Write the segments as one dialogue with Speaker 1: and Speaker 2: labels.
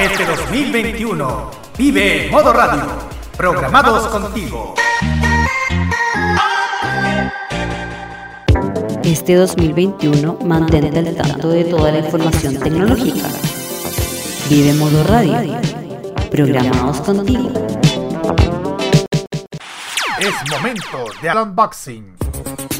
Speaker 1: Este 2021 vive modo radio, programados contigo.
Speaker 2: Este 2021 mantente al tanto de toda la información tecnológica. Vive modo radio, programados contigo.
Speaker 1: Es momento de unboxing.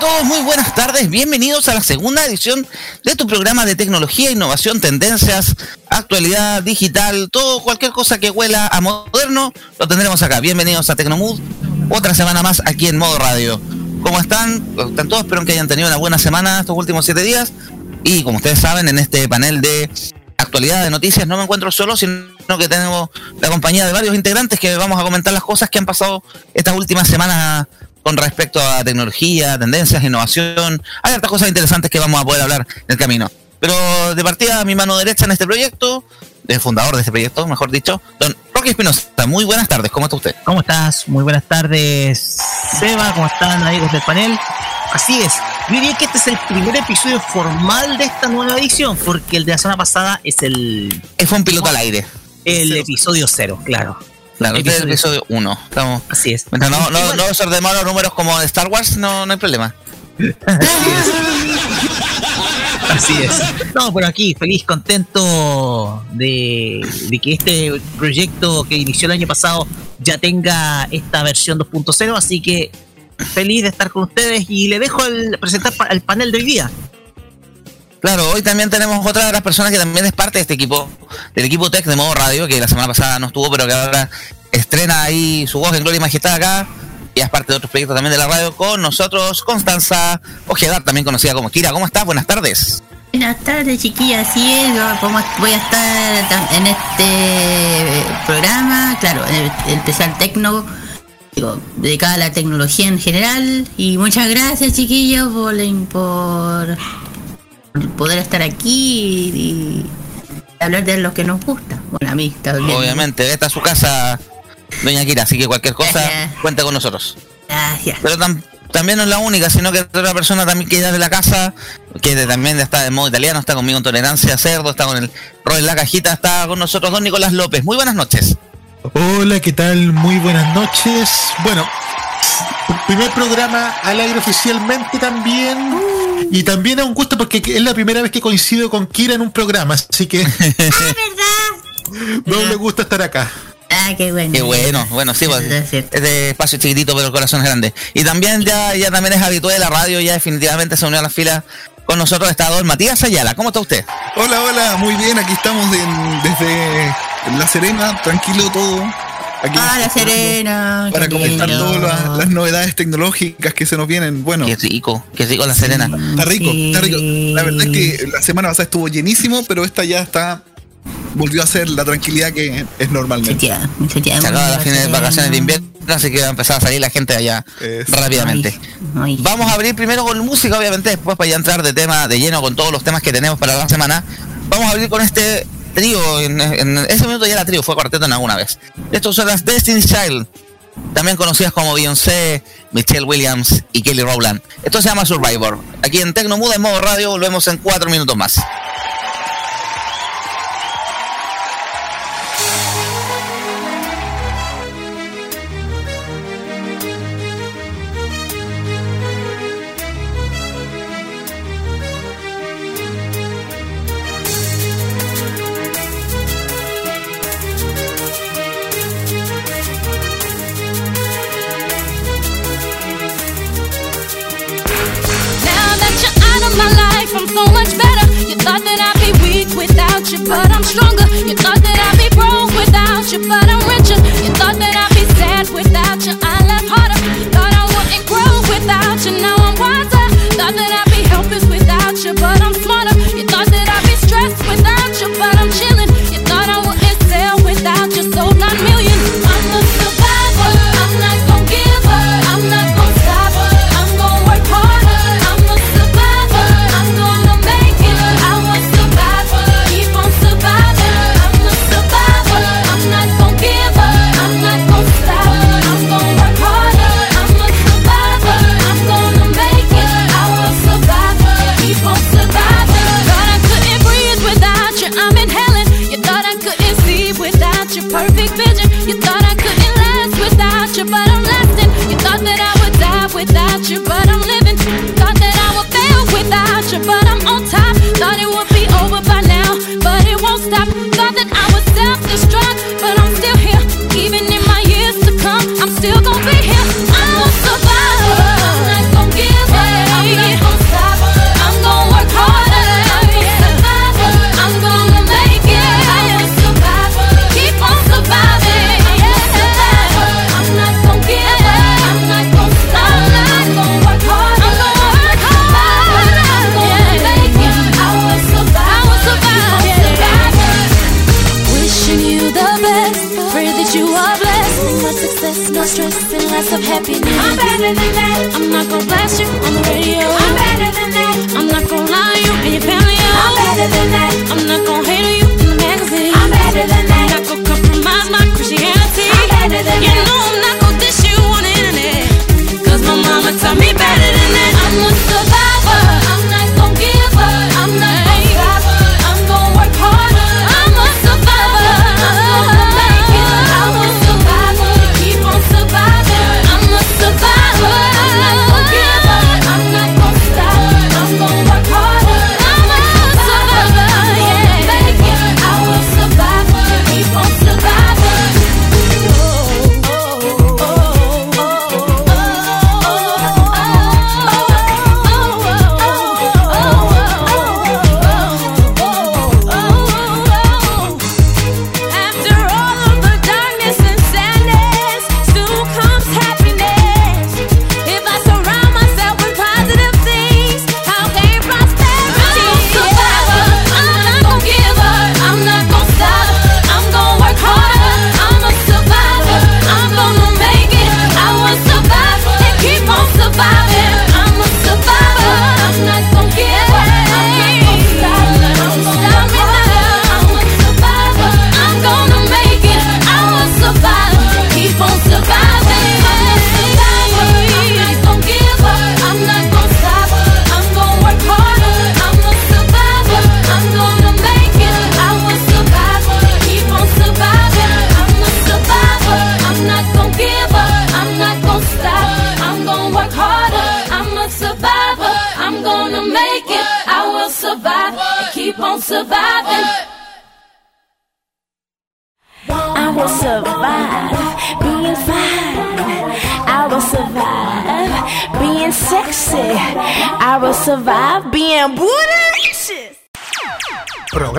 Speaker 3: Todos, muy buenas tardes, bienvenidos a la segunda edición de tu programa de tecnología, innovación, tendencias, actualidad digital, todo, cualquier cosa que huela a moderno, lo tendremos acá. Bienvenidos a Tecnomood, otra semana más aquí en modo radio. ¿Cómo están? Están todos, espero que hayan tenido una buena semana estos últimos siete días. Y como ustedes saben, en este panel de actualidad de noticias no me encuentro solo, sino que tenemos la compañía de varios integrantes que vamos a comentar las cosas que han pasado estas últimas semanas con respecto a tecnología, tendencias, innovación. Hay hartas cosas interesantes que vamos a poder hablar en el camino. Pero de partida, mi mano derecha en este proyecto, el fundador de este proyecto, mejor dicho, don Rocky Espinosa. Muy buenas tardes, ¿cómo está usted?
Speaker 4: ¿Cómo estás? Muy buenas tardes, Seba. ¿Cómo están, amigos del panel? Así es. Yo diría que este es el primer episodio formal de esta nueva edición, porque el de la semana pasada es el.
Speaker 3: Fue un piloto al aire.
Speaker 4: El episodio cero, claro.
Speaker 3: Claro, este es episodio 1. Estamos...
Speaker 4: Así es.
Speaker 3: Mientras no, no, no ordenemos los números como de Star Wars, no, no hay problema.
Speaker 4: Así es. No, pero aquí, feliz, contento de, de, que este proyecto que inició el año pasado ya tenga esta versión 2.0, así que feliz de estar con ustedes y le dejo el presentar el panel de hoy día.
Speaker 3: Claro, hoy también tenemos otra de las personas que también es parte de este equipo, del equipo Tech de modo radio, que la semana pasada no estuvo, pero que ahora estrena ahí su voz en Gloria y Majestad acá, y es parte de otros proyectos también de la radio con nosotros, Constanza Ojeda, también conocida como Kira. ¿Cómo estás? Buenas tardes.
Speaker 5: Buenas tardes, chiquillas. Como voy a estar en este programa, claro, el, el especial Tecno, digo, dedicado a la tecnología en general. Y muchas gracias, chiquillos, por poder estar aquí y, y, hablar de lo que nos gusta. Bueno, a mí está bien.
Speaker 3: Obviamente, esta es su casa, doña Kira, así que cualquier cosa, cuenta con nosotros.
Speaker 5: Gracias.
Speaker 3: Pero tam también no es la única, sino que otra persona también que ya de la casa, que de, también está de modo italiano, está conmigo en tolerancia cerdo, está con el rol en la cajita, está con nosotros don Nicolás López. Muy buenas noches.
Speaker 6: Hola, ¿qué tal? Muy buenas noches. Bueno, primer programa al aire oficialmente también. Y también es un gusto porque es la primera vez que coincido con Kira en un programa, así que.
Speaker 5: ¡Ah, verdad!
Speaker 6: no me gusta estar acá.
Speaker 5: Ah, qué bueno.
Speaker 3: Qué bueno, bueno, sí, pues, es, es de espacio chiquitito, pero el corazón es grande. Y también ya, ya también es habitual de la radio, ya definitivamente se unió a la fila. Con nosotros está don Matías Ayala. ¿Cómo está usted?
Speaker 7: Hola, hola, muy bien, aquí estamos de, desde La Serena, tranquilo todo. Aquí
Speaker 5: ah, La Serena.
Speaker 7: Para comentar todas las, las, novedades tecnológicas que se nos vienen. Bueno,
Speaker 3: qué rico, qué rico La Serena.
Speaker 7: Está rico, sí. está rico. La verdad es que la semana pasada estuvo llenísimo, pero esta ya está volvió a ser la tranquilidad que es normalmente.
Speaker 5: Se, se,
Speaker 3: se acaba las fines de vacaciones de invierno, así que va a empezar a salir la gente allá es. rápidamente. Ay, ay. Vamos a abrir primero con música, obviamente, después para ya entrar de tema de lleno con todos los temas que tenemos para la semana. Vamos a abrir con este trío, en, ese momento ya era trío, fue cuarteto en alguna vez. Estos son las Destiny's Child, también conocidas como Beyoncé, Michelle Williams y Kelly Rowland. Esto se llama Survivor. Aquí en Tecnomuda en modo radio, volvemos en cuatro minutos más.
Speaker 8: I'm better than that. I'm not gonna blast you on the radio. I'm better than that. I'm not gonna lie to you and your family. I'm better than that. I'm not gonna hate on you in the magazine. I'm better than that. I'm not gonna compromise my Christianity. I'm better than you that. You know I'm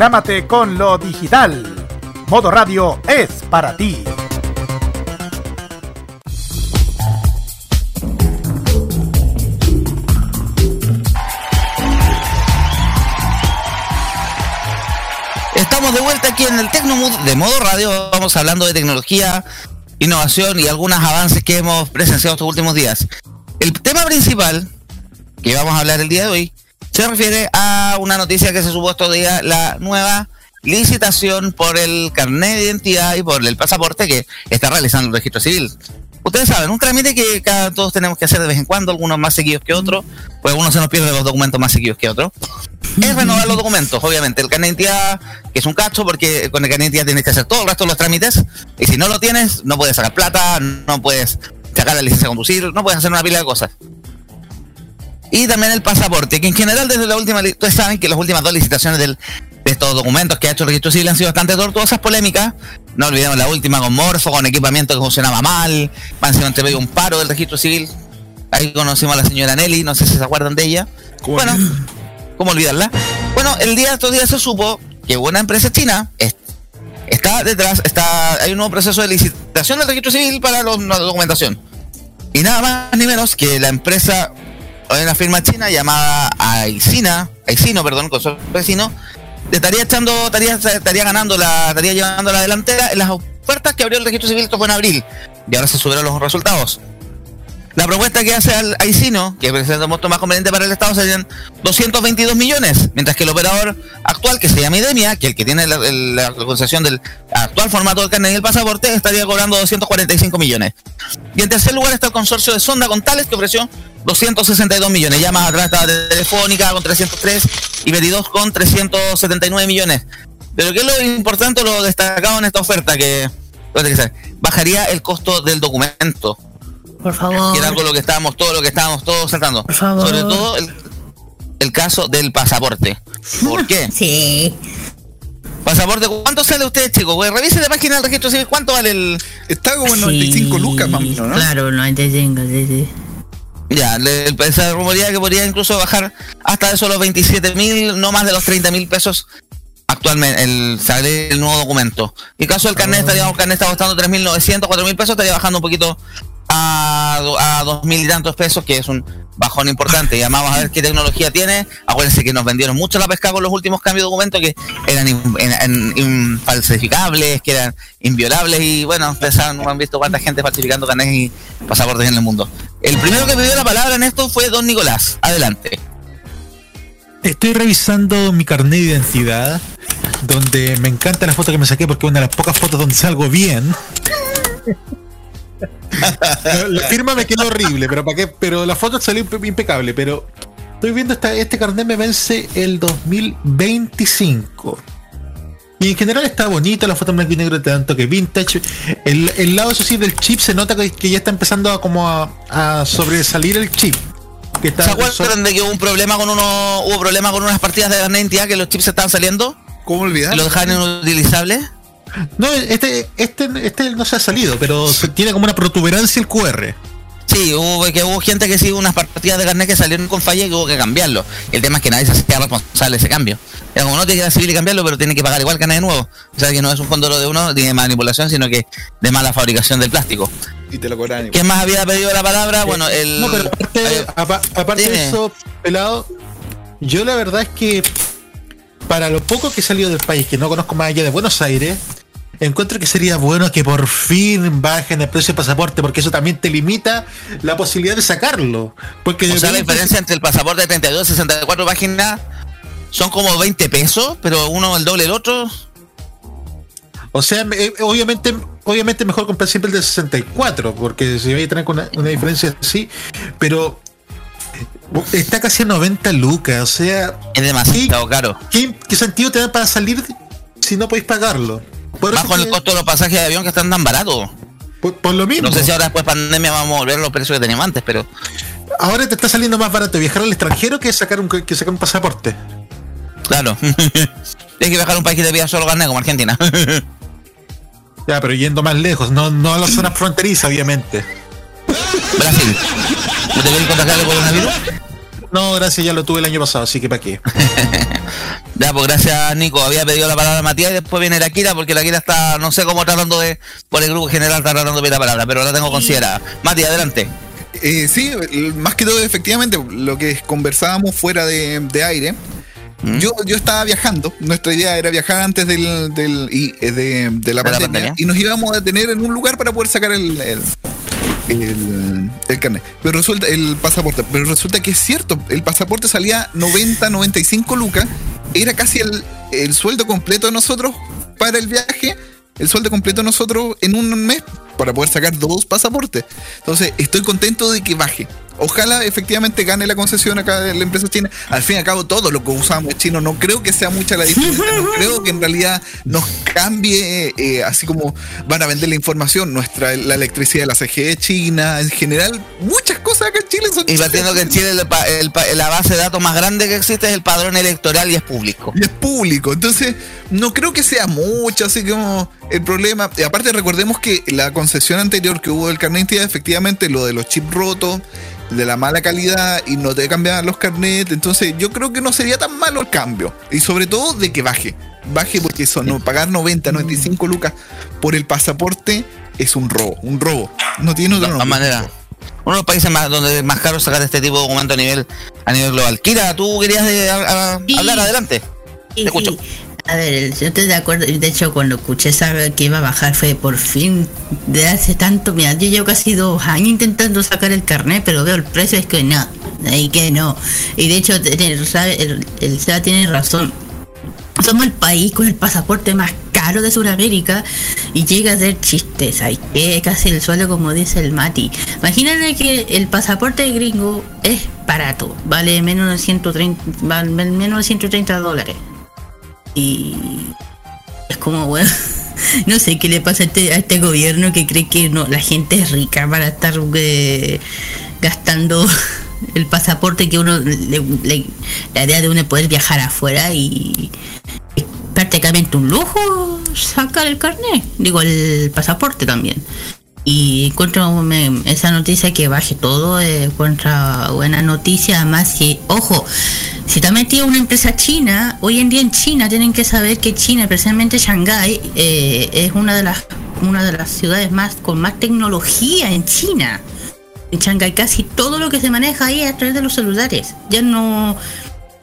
Speaker 1: Prográmate con lo digital. Modo Radio es para ti.
Speaker 3: Estamos de vuelta aquí en el Tecnomood de modo radio. Vamos hablando de tecnología, innovación y algunos avances que hemos presenciado estos últimos días. El tema principal que vamos a hablar el día de hoy se refiere a una noticia que se supo estos días, la nueva licitación por el carnet de identidad y por el pasaporte que está realizando el registro civil. Ustedes saben, un trámite que cada todos tenemos que hacer de vez en cuando, algunos más seguidos que otros, pues uno se nos pierde los documentos más seguidos que otros. Es renovar los documentos, obviamente. El carnet de identidad, que es un cacho, porque con el carnet de identidad tienes que hacer todo el resto de los trámites, y si no lo tienes, no puedes sacar plata, no puedes sacar la licencia de conducir, no puedes hacer una pila de cosas. Y también el pasaporte, que en general desde la última, ustedes saben que las últimas dos licitaciones del- de estos documentos que ha hecho el registro civil han sido bastante tortuosas, polémicas. No olvidemos la última con Morfo, con equipamiento que funcionaba mal, más encima entre medio un paro del registro civil. Ahí conocimos a la señora Nelly, no sé si se acuerdan de ella. Bueno, ¿Cómo olvidarla? Bueno, el día estos días se supo que una empresa china es- está detrás, está, hay un nuevo proceso de licitación del registro civil para los- la documentación. Y nada más ni menos que la empresa, una firma china llamada Aicina, Aicino, perdón, consorcio vecino, estaría echando, estaría, estaría ganando la, estaría llevando la delantera en las ofertas que abrió el registro civil, esto fue en abril, y ahora se subieron los resultados. La propuesta que hace al Aicino, que presenta un monto más conveniente para el Estado, serían 222 millones, mientras que el operador actual, que se llama Idemia, que el que tiene la, la del actual formato del carnet y el pasaporte, estaría cobrando 245 millones. Y en tercer lugar está el consorcio de Sonda Contales, que ofreció 262 millones. Ya más atrás estaba Telefónica con 303 y Veridós con 379 millones. Pero ¿qué es lo importante, lo destacado en esta oferta? Que bajaría el costo del documento
Speaker 5: Por favor.
Speaker 3: que era algo lo que estábamos todo lo que estábamos todos tratando
Speaker 5: Por favor.
Speaker 3: sobre todo el, el caso del pasaporte ¿por qué?
Speaker 5: Sí.
Speaker 3: pasaporte ¿cuánto sale usted chicos? Pues revise la página del registro civil ¿cuánto vale el
Speaker 7: Está como en 95 lucas, más o menos, ¿no?
Speaker 5: Claro, 95, sí, sí.
Speaker 3: ya le, el- se rumorea que podría incluso bajar hasta eso los 27 mil no más de los 30 mil pesos actualmente el sale el nuevo documento y el caso del carnet estaríamos el carnet está costando 3.900 4.000 pesos estaría bajando un poquito a, do- a 2.000 y tantos pesos que es un bajón importante. Y vamos a ver qué tecnología tiene. Acuérdense que nos vendieron mucho la pesca con los últimos cambios de documentos que eran in- que eran inviolables y bueno ustedes han visto cuánta gente falsificando carnets y pasaportes en el mundo. El primero que pidió la palabra en esto fue don Nicolás. Adelante.
Speaker 6: Estoy revisando mi carnet de identidad, donde me encanta la foto que me saqué porque es una de las pocas fotos donde salgo bien. La, la firma me quedó horrible, pero para qué, pero la foto salió impe- impecable, pero estoy viendo esta, este carnet me vence el 2025. Y en general está bonita la foto en blanco y negro tanto que vintage. El, el lado eso sí del chip se nota que, que ya está empezando a como a, a sobresalir el chip. Que está,
Speaker 3: ¿Se acuerdan de que hubo un problema con uno, hubo problema con unas partidas de de identidad que los chips estaban saliendo?
Speaker 7: ¿Cómo olvidar?
Speaker 3: ¿Y los dejaron inutilizables?
Speaker 6: No, este, este, este no se ha salido, pero se tiene como una protuberancia el QR.
Speaker 3: Sí, hubo, que hubo gente que sí, unas partidas de carnet que salieron con falla y que hubo que cambiarlo. El tema es que nadie se hacía responsable de ese cambio. Era como no tiene que ir a civil y cambiarlo, pero tiene que pagar igual carnet de nuevo. O sea que no es un fondo de uno ni de manipulación, sino que de mala fabricación del plástico.
Speaker 7: Y te lo cobran.
Speaker 3: ¿Quién más había pedido la palabra? Bueno, el.
Speaker 6: No, pero aparte, apa- aparte de eso, pelado, yo la verdad es que para lo poco que he salido del país, que no conozco más allá de Buenos Aires, encuentro que sería bueno que por fin bajen el precio del pasaporte, porque eso también te limita la posibilidad de sacarlo. Porque
Speaker 3: O sea, la
Speaker 6: de-
Speaker 3: diferencia entre el pasaporte de 32 y 64 páginas son como 20 pesos, pero uno el doble del otro.
Speaker 6: O sea, eh, obviamente, obviamente mejor comprar siempre el de 64, porque si vais a tener una, una diferencia así, pero está casi a 90 lucas, o sea,
Speaker 3: Es demasiado caro.
Speaker 6: ¿qué, qué sentido te da para salir si no podéis pagarlo? Por,
Speaker 3: Bajo el
Speaker 6: que-
Speaker 3: costo de los pasajes de avión que están tan baratos.
Speaker 6: por- por lo mismo,
Speaker 3: No sé si ahora después de pandemia vamos a volver a los precios que teníamos antes, pero
Speaker 6: ahora te está saliendo más barato viajar al extranjero que sacar un, que sacar un pasaporte.
Speaker 3: claro. Tienes que viajar a un país que te pida solo carnet como Argentina.
Speaker 6: Ya, pero yendo más lejos, no, no a las zonas fronterizas, obviamente.
Speaker 3: Brasil. ¿No te quieres contagiar el coronavirus?
Speaker 6: No, gracias, ya lo tuve el año pasado, así que para qué.
Speaker 3: Ya, pues gracias Nico. Había pedido la palabra a Matías y después viene la Kira porque la Kira está, no sé cómo tratando de, por el grupo general está tratando de pedir la palabra, pero la tengo considerada. Mati, adelante.
Speaker 7: Eh, sí, más que todo, efectivamente, lo que conversábamos fuera de, de aire.
Speaker 3: ¿Mm?
Speaker 7: Yo, yo estaba viajando, nuestra idea era viajar antes del, del- y, eh, de, de la,
Speaker 3: De la
Speaker 7: pandemia,
Speaker 3: pandemia.
Speaker 7: y nos íbamos a detener en un lugar para poder sacar el, el, el- el carnet. Pero resulta, el pasaporte, pero resulta que es cierto, el pasaporte salía 90, 95 lucas, era casi el, el sueldo completo de nosotros para el viaje, el sueldo completo de nosotros en un mes para poder sacar dos pasaportes. Entonces, estoy contento de que baje. Ojalá efectivamente gane la concesión acá de la empresa china. Al fin y al cabo, todo lo que usamos chino, no creo que sea mucha la diferencia. No creo que en realidad nos cambie, eh, así como van a vender la información, nuestra la electricidad de la CGE china, en general, muchas cosas acá en Chile son
Speaker 3: Y partiendo que en Chile el el la base de datos más grande que existe es el padrón electoral y es público.
Speaker 7: y es público. Entonces, no creo que sea mucho, así como el problema. Y aparte, recordemos que la concesión anterior que hubo del carnet de identidad, efectivamente, lo de los chips rotos de la mala calidad y no te cambiaban los carnets. Entonces yo creo que no sería tan malo el cambio. Y sobre todo de que baje. Baje porque eso, no, pagar 90, 95 lucas por el pasaporte es un robo. Un robo. No tiene otra nombre.
Speaker 3: maneras. Uno de los países más, donde es más caro sacar este tipo de documento a nivel, a nivel global. Kira, tú querías de- a- a-
Speaker 5: Sí.
Speaker 3: hablar adelante.
Speaker 5: Sí,
Speaker 3: Te escucho.
Speaker 5: sí. A ver, yo estoy de acuerdo. De hecho, cuando escuché saber que iba a bajar fue por fin de hace tanto. Mira, yo llevo casi dos años intentando sacar el carnet, pero veo el precio es que no, ahí que no. Y de hecho, sabe, el, el SEA tiene razón. Somos el país con el pasaporte más caro de Sudamérica y llega a ser chistes. Hay que casi el suelo como dice el Mati. Imagínate que el pasaporte gringo es barato, vale menos de 130, vale menos de 130 dólares. Y es como, bueno, no sé qué le pasa a este, a este gobierno que cree que no, la gente es rica para estar eh, gastando el pasaporte que uno, le- la idea de uno poder viajar afuera y es prácticamente un lujo sacar el carnet, digo el pasaporte también. Y encuentro esa noticia que baje todo, eh, encuentra buena noticia. Además, si, ojo, si está metida una empresa china, hoy en día en China tienen que saber que China, especialmente Shanghái, eh, es una de las una de las ciudades más con más tecnología en China. En Shanghái casi todo lo que se maneja ahí es a través de los celulares. Ya no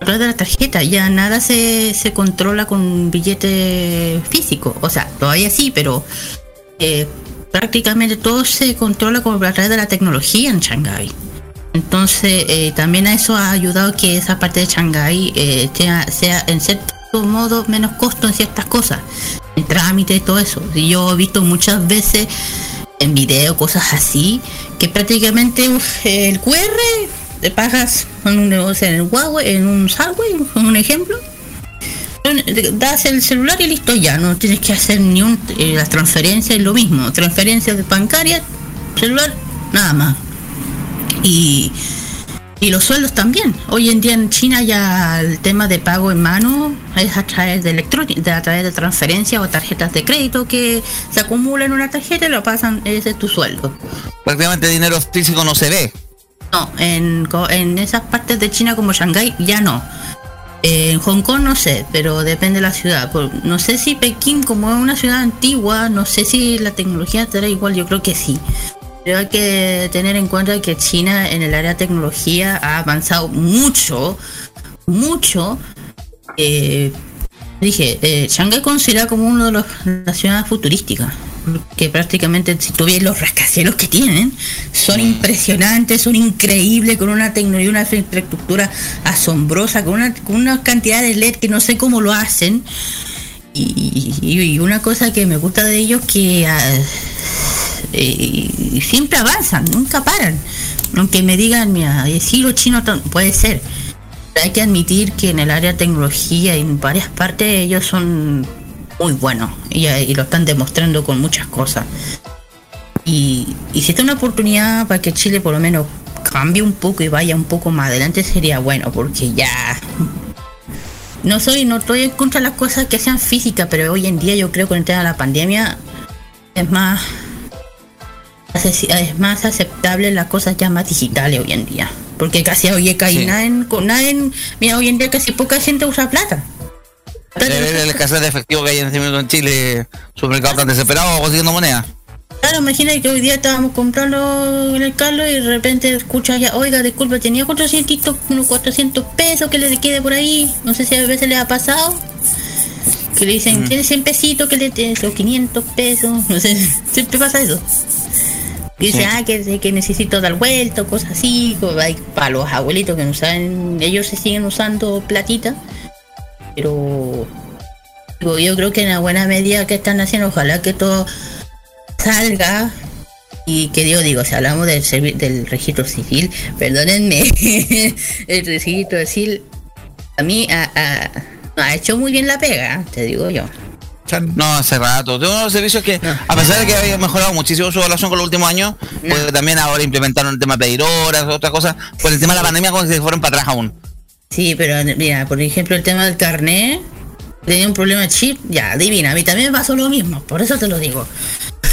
Speaker 5: a través de la tarjeta, ya nada se, se controla con billete físico. O sea, todavía sí, pero eh, prácticamente todo se controla con, a través de la tecnología en Shanghái. Entonces, eh, también a eso ha ayudado que esa parte de Shanghái eh, sea, en cierto modo menos costo en ciertas cosas, en trámite y todo eso. Y yo he visto muchas veces en video cosas así, que prácticamente el QR te pagas en un negocio en el Huawei, en un Subway, un ejemplo, das el celular y listo ya, no tienes que hacer ni un eh, las transferencias, lo mismo, transferencias bancarias, celular, nada más. Y, y los sueldos también. Hoy en día en China ya el tema de pago en mano es a través de electrónica, de, a través de transferencias o tarjetas de crédito que se acumulan en una tarjeta y lo pasan, ese es tu sueldo.
Speaker 3: Prácticamente dinero físico no se ve.
Speaker 5: No, en, en esas partes de China como Shanghái ya no. Eh, en Hong Kong no sé, pero depende de la ciudad. No sé si Pekín, como es una ciudad antigua, no sé si la tecnología estará igual, yo creo que sí. Pero hay que tener en cuenta que China en el área de tecnología ha avanzado mucho, mucho. Eh, dije, eh, Shanghái considera como uno de los, las ciudades futurísticas. Que prácticamente, si tú ves los rascacielos que tienen, son impresionantes, son increíbles, con una tecnología, una infraestructura asombrosa, con una, con una cantidad de LED que no sé cómo lo hacen. Y, y- y una cosa que me gusta de ellos que ah, eh, siempre avanzan, nunca paran. Aunque me digan, mira, eh, sí, los chinos puede ser. Pero hay que admitir que en el área de tecnología, en varias partes, ellos son muy buenos y, y lo están demostrando con muchas cosas. Y, y si está una oportunidad para que Chile por lo menos cambie un poco y vaya un poco más adelante, sería bueno, porque ya no soy, no estoy en contra de las cosas que sean físicas, pero hoy en día yo creo que con el tema de la pandemia es más es más aceptable las cosas ya más digitales hoy en día. Porque casi hoy
Speaker 3: Sí.
Speaker 5: nadie, nadie, mira hoy en día casi poca gente usa plata.
Speaker 3: De ver el escasez de efectivo que hay en este en Chile, supermercados tan desesperados consiguiendo moneda.
Speaker 5: Claro, imagina que hoy día estábamos comprando en el carro y de repente escucha ya, oiga, disculpe, tenía 400, unos 400 pesos que le quede por ahí. No sé si a veces le ha pasado. Que le dicen, tiene 100 pesitos, que le o 500 pesos. No sé, siempre pasa eso. Dice,
Speaker 3: Sí.
Speaker 5: ah, que, que necesito dar vuelta, cosas así. hay Para los abuelitos que no saben, ellos se siguen usando platita. Pero digo, yo creo que en la buena medida que están haciendo, ojalá que todo salga y que yo digo, si hablamos del, del registro civil, perdónenme, el registro civil a mí ha, ha- ha hecho muy bien la pega, te digo yo.
Speaker 7: Chan.
Speaker 3: No, hace rato. Tengo unos servicios que, a pesar de que había mejorado muchísimo su evaluación con los últimos años, pues también ahora implementaron el tema de pedir horas, otras cosas, por el tema de la pandemia como que se fueron para atrás aún.
Speaker 5: Sí, pero mira, por ejemplo, el tema del carnet, tenía un problema de chip, ya, adivina, a mí también me pasó lo mismo, por eso te lo digo.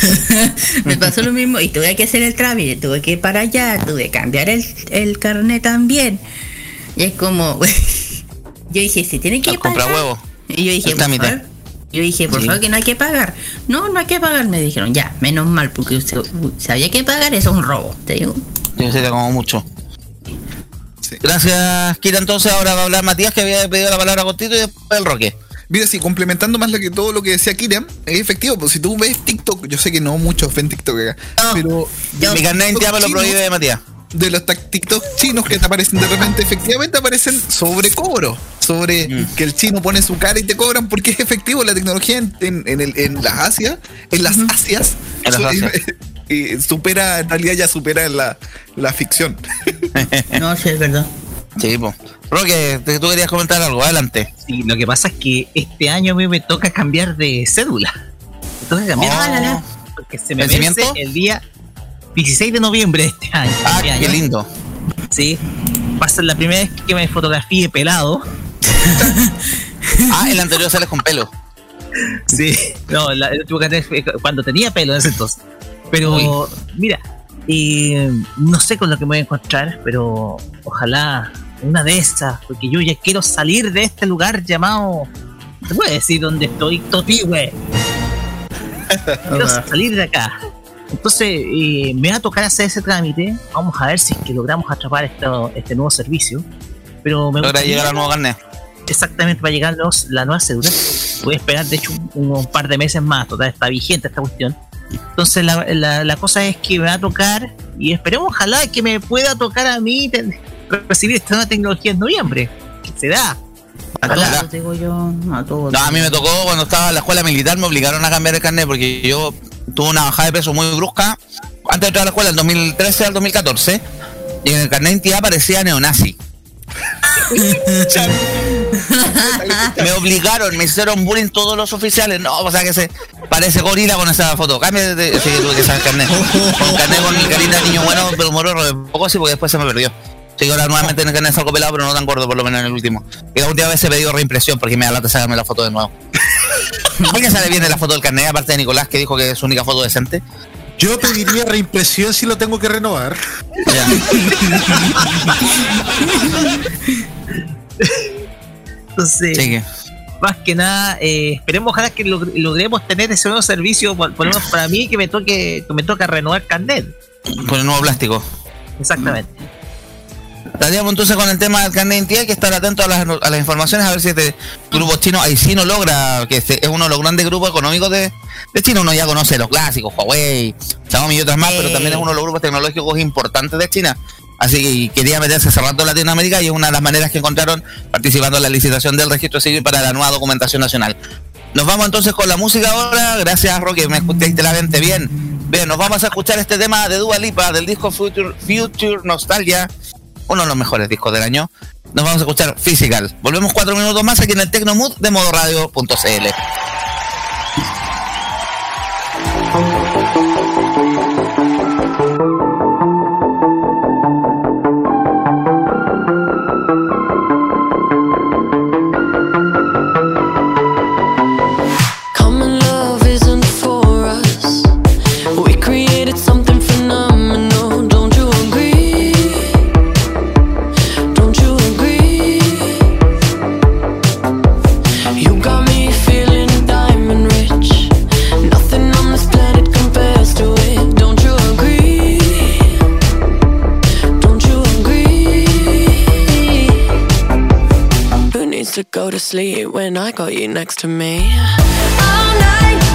Speaker 5: me pasó lo mismo y tuve que hacer el trámite, tuve que ir para allá, tuve que cambiar el, el carnet también. Y es como, yo dije, si tiene que
Speaker 3: Al comprar
Speaker 5: pagar.
Speaker 3: huevo.
Speaker 5: Y yo dije,
Speaker 3: El
Speaker 5: por
Speaker 3: trámite.
Speaker 5: Yo dije, por
Speaker 3: Sí.
Speaker 5: favor, que no hay que pagar. No, no hay que pagar, me dijeron, ya, menos mal, porque usted sabía que pagar, eso es un robo, te digo.
Speaker 3: Yo sé que como mucho.
Speaker 7: Sí.
Speaker 3: Gracias, Kira. Entonces ahora va a hablar Matías, que había pedido la palabra cortito, y después el Roque.
Speaker 7: Mira, sí, complementando más lo que todo lo que decía Kiriam, es efectivo, pues si tú ves TikTok, yo sé que no muchos ven TikTok acá,
Speaker 5: No.
Speaker 7: pero
Speaker 5: Yo-
Speaker 3: Mi carnet de lo prohíbe Matías.
Speaker 7: De los tac- TikTok chinos que te aparecen de repente, efectivamente aparecen sobre cobro, sobre
Speaker 3: Mm.
Speaker 7: que el chino pone su cara y te cobran porque es efectivo la tecnología en, en, en el- en las Asias, en las Asias,
Speaker 3: En las Asias.
Speaker 7: y supera, en realidad ya supera la, la ficción.
Speaker 5: No, sí, es verdad.
Speaker 3: Sí, pues. Roque, tú querías comentar algo, adelante.
Speaker 4: Sí, lo que pasa es que este año a mí me toca cambiar de cédula. Me toca cambiar
Speaker 3: Oh.
Speaker 4: de cédula porque se me vence el día 16 de noviembre de este año.
Speaker 3: Ah,
Speaker 4: Este
Speaker 3: qué
Speaker 4: año.
Speaker 3: lindo.
Speaker 4: Sí. Va a ser la primera vez que me fotografíe pelado.
Speaker 3: Ah, el anterior sales con pelo.
Speaker 4: Sí. No, la, el último fue cuando tenía pelo en ese entonces. Pero, mira, eh, no sé con lo que me voy a encontrar, pero ojalá una de esas, porque yo ya quiero salir de este lugar llamado. ¿Te puedo decir dónde estoy? Totihue. Quiero salir de acá. Entonces, eh, me va a tocar hacer ese trámite. Vamos a ver si es que logramos atrapar esto, este nuevo servicio. Pero me
Speaker 3: Logra
Speaker 4: gustaría-
Speaker 3: llegar al nuevo carnet.
Speaker 4: exactamente para llegar los- la nueva cédula. Voy a esperar, de hecho, un, un par de meses más. Total, está vigente esta cuestión. Entonces, la, la- la cosa es que me va a tocar y esperemos, ojalá que me pueda tocar a mí recibir esta nueva tecnología en noviembre. Que se da.
Speaker 5: A yo, todos.
Speaker 3: No, a mí me tocó cuando estaba en la escuela militar, me obligaron a cambiar el carnet porque yo tuve una bajada de peso muy brusca antes de entrar a la escuela, del 2013 al 2014, y en el carnet de identidad aparecía neonazi. me obligaron, me hicieron bullying todos los oficiales. No, o sea que se parece gorila con esa foto. Cambia de. Sí, tuve que sacar carnet. Con carnet con mi carita de niño bueno, pero moro de poco sí, porque después se me perdió. Sí, ahora nuevamente en el carnet salgo pelado, pero no tan gordo, por lo menos en el último. Y la última vez he pedido reimpresión porque me da lata sacarme la foto de nuevo. ¿Alguien sabe bien de la foto del carnet, aparte de Nicolás, que dijo que es su única foto decente?
Speaker 6: Yo pediría reimpresión si lo tengo que renovar.
Speaker 3: Ya.
Speaker 4: Entonces,
Speaker 3: Sí, que-
Speaker 4: más que nada, eh, esperemos ojalá que log- logremos tener ese nuevo servicio, por, por lo menos para mí, que me toque que me toca renovar carnet.
Speaker 3: con el nuevo plástico.
Speaker 4: Exactamente.
Speaker 3: Estaríamos entonces con el tema del carnet de identidad, hay que estar atento a las, a las informaciones, a ver si este grupo chino, ahí sí no logra, que este es uno de los grandes grupos económicos de, de China, uno ya conoce los clásicos, Huawei, Xiaomi y otras más, pero también es uno de los grupos tecnológicos importantes de China. Así que quería meterse cerrando Latinoamérica y es una de las maneras que encontraron participando en la licitación del registro civil para la nueva documentación nacional. Nos vamos entonces con la música ahora. Gracias, Roque, me escuchaste la mente bien. Bien, nos vamos a escuchar este tema de Dua Lipa del disco Future, Future Nostalgia, uno de los mejores discos del año. Nos vamos a escuchar Physical. Volvemos cuatro minutos más aquí en el Tecnomood de modoradio.cl.
Speaker 9: sleep when I got you next to me? All night,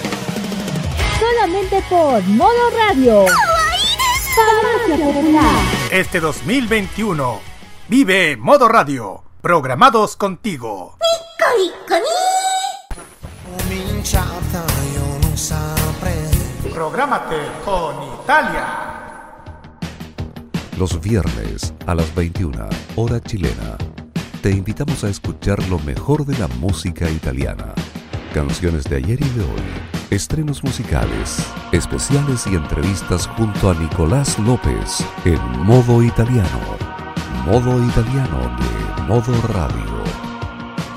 Speaker 10: Solamente por Modo Radio.
Speaker 1: Este 2021, vive Modo Radio, programados contigo. Prográmate con Italia.
Speaker 11: Los viernes a las 21, hora chilena, te invitamos a escuchar lo mejor de la música italiana. Canciones de ayer y de hoy, estrenos musicales, especiales y entrevistas junto a Nicolás López en modo italiano. Modo italiano de Modo Radio.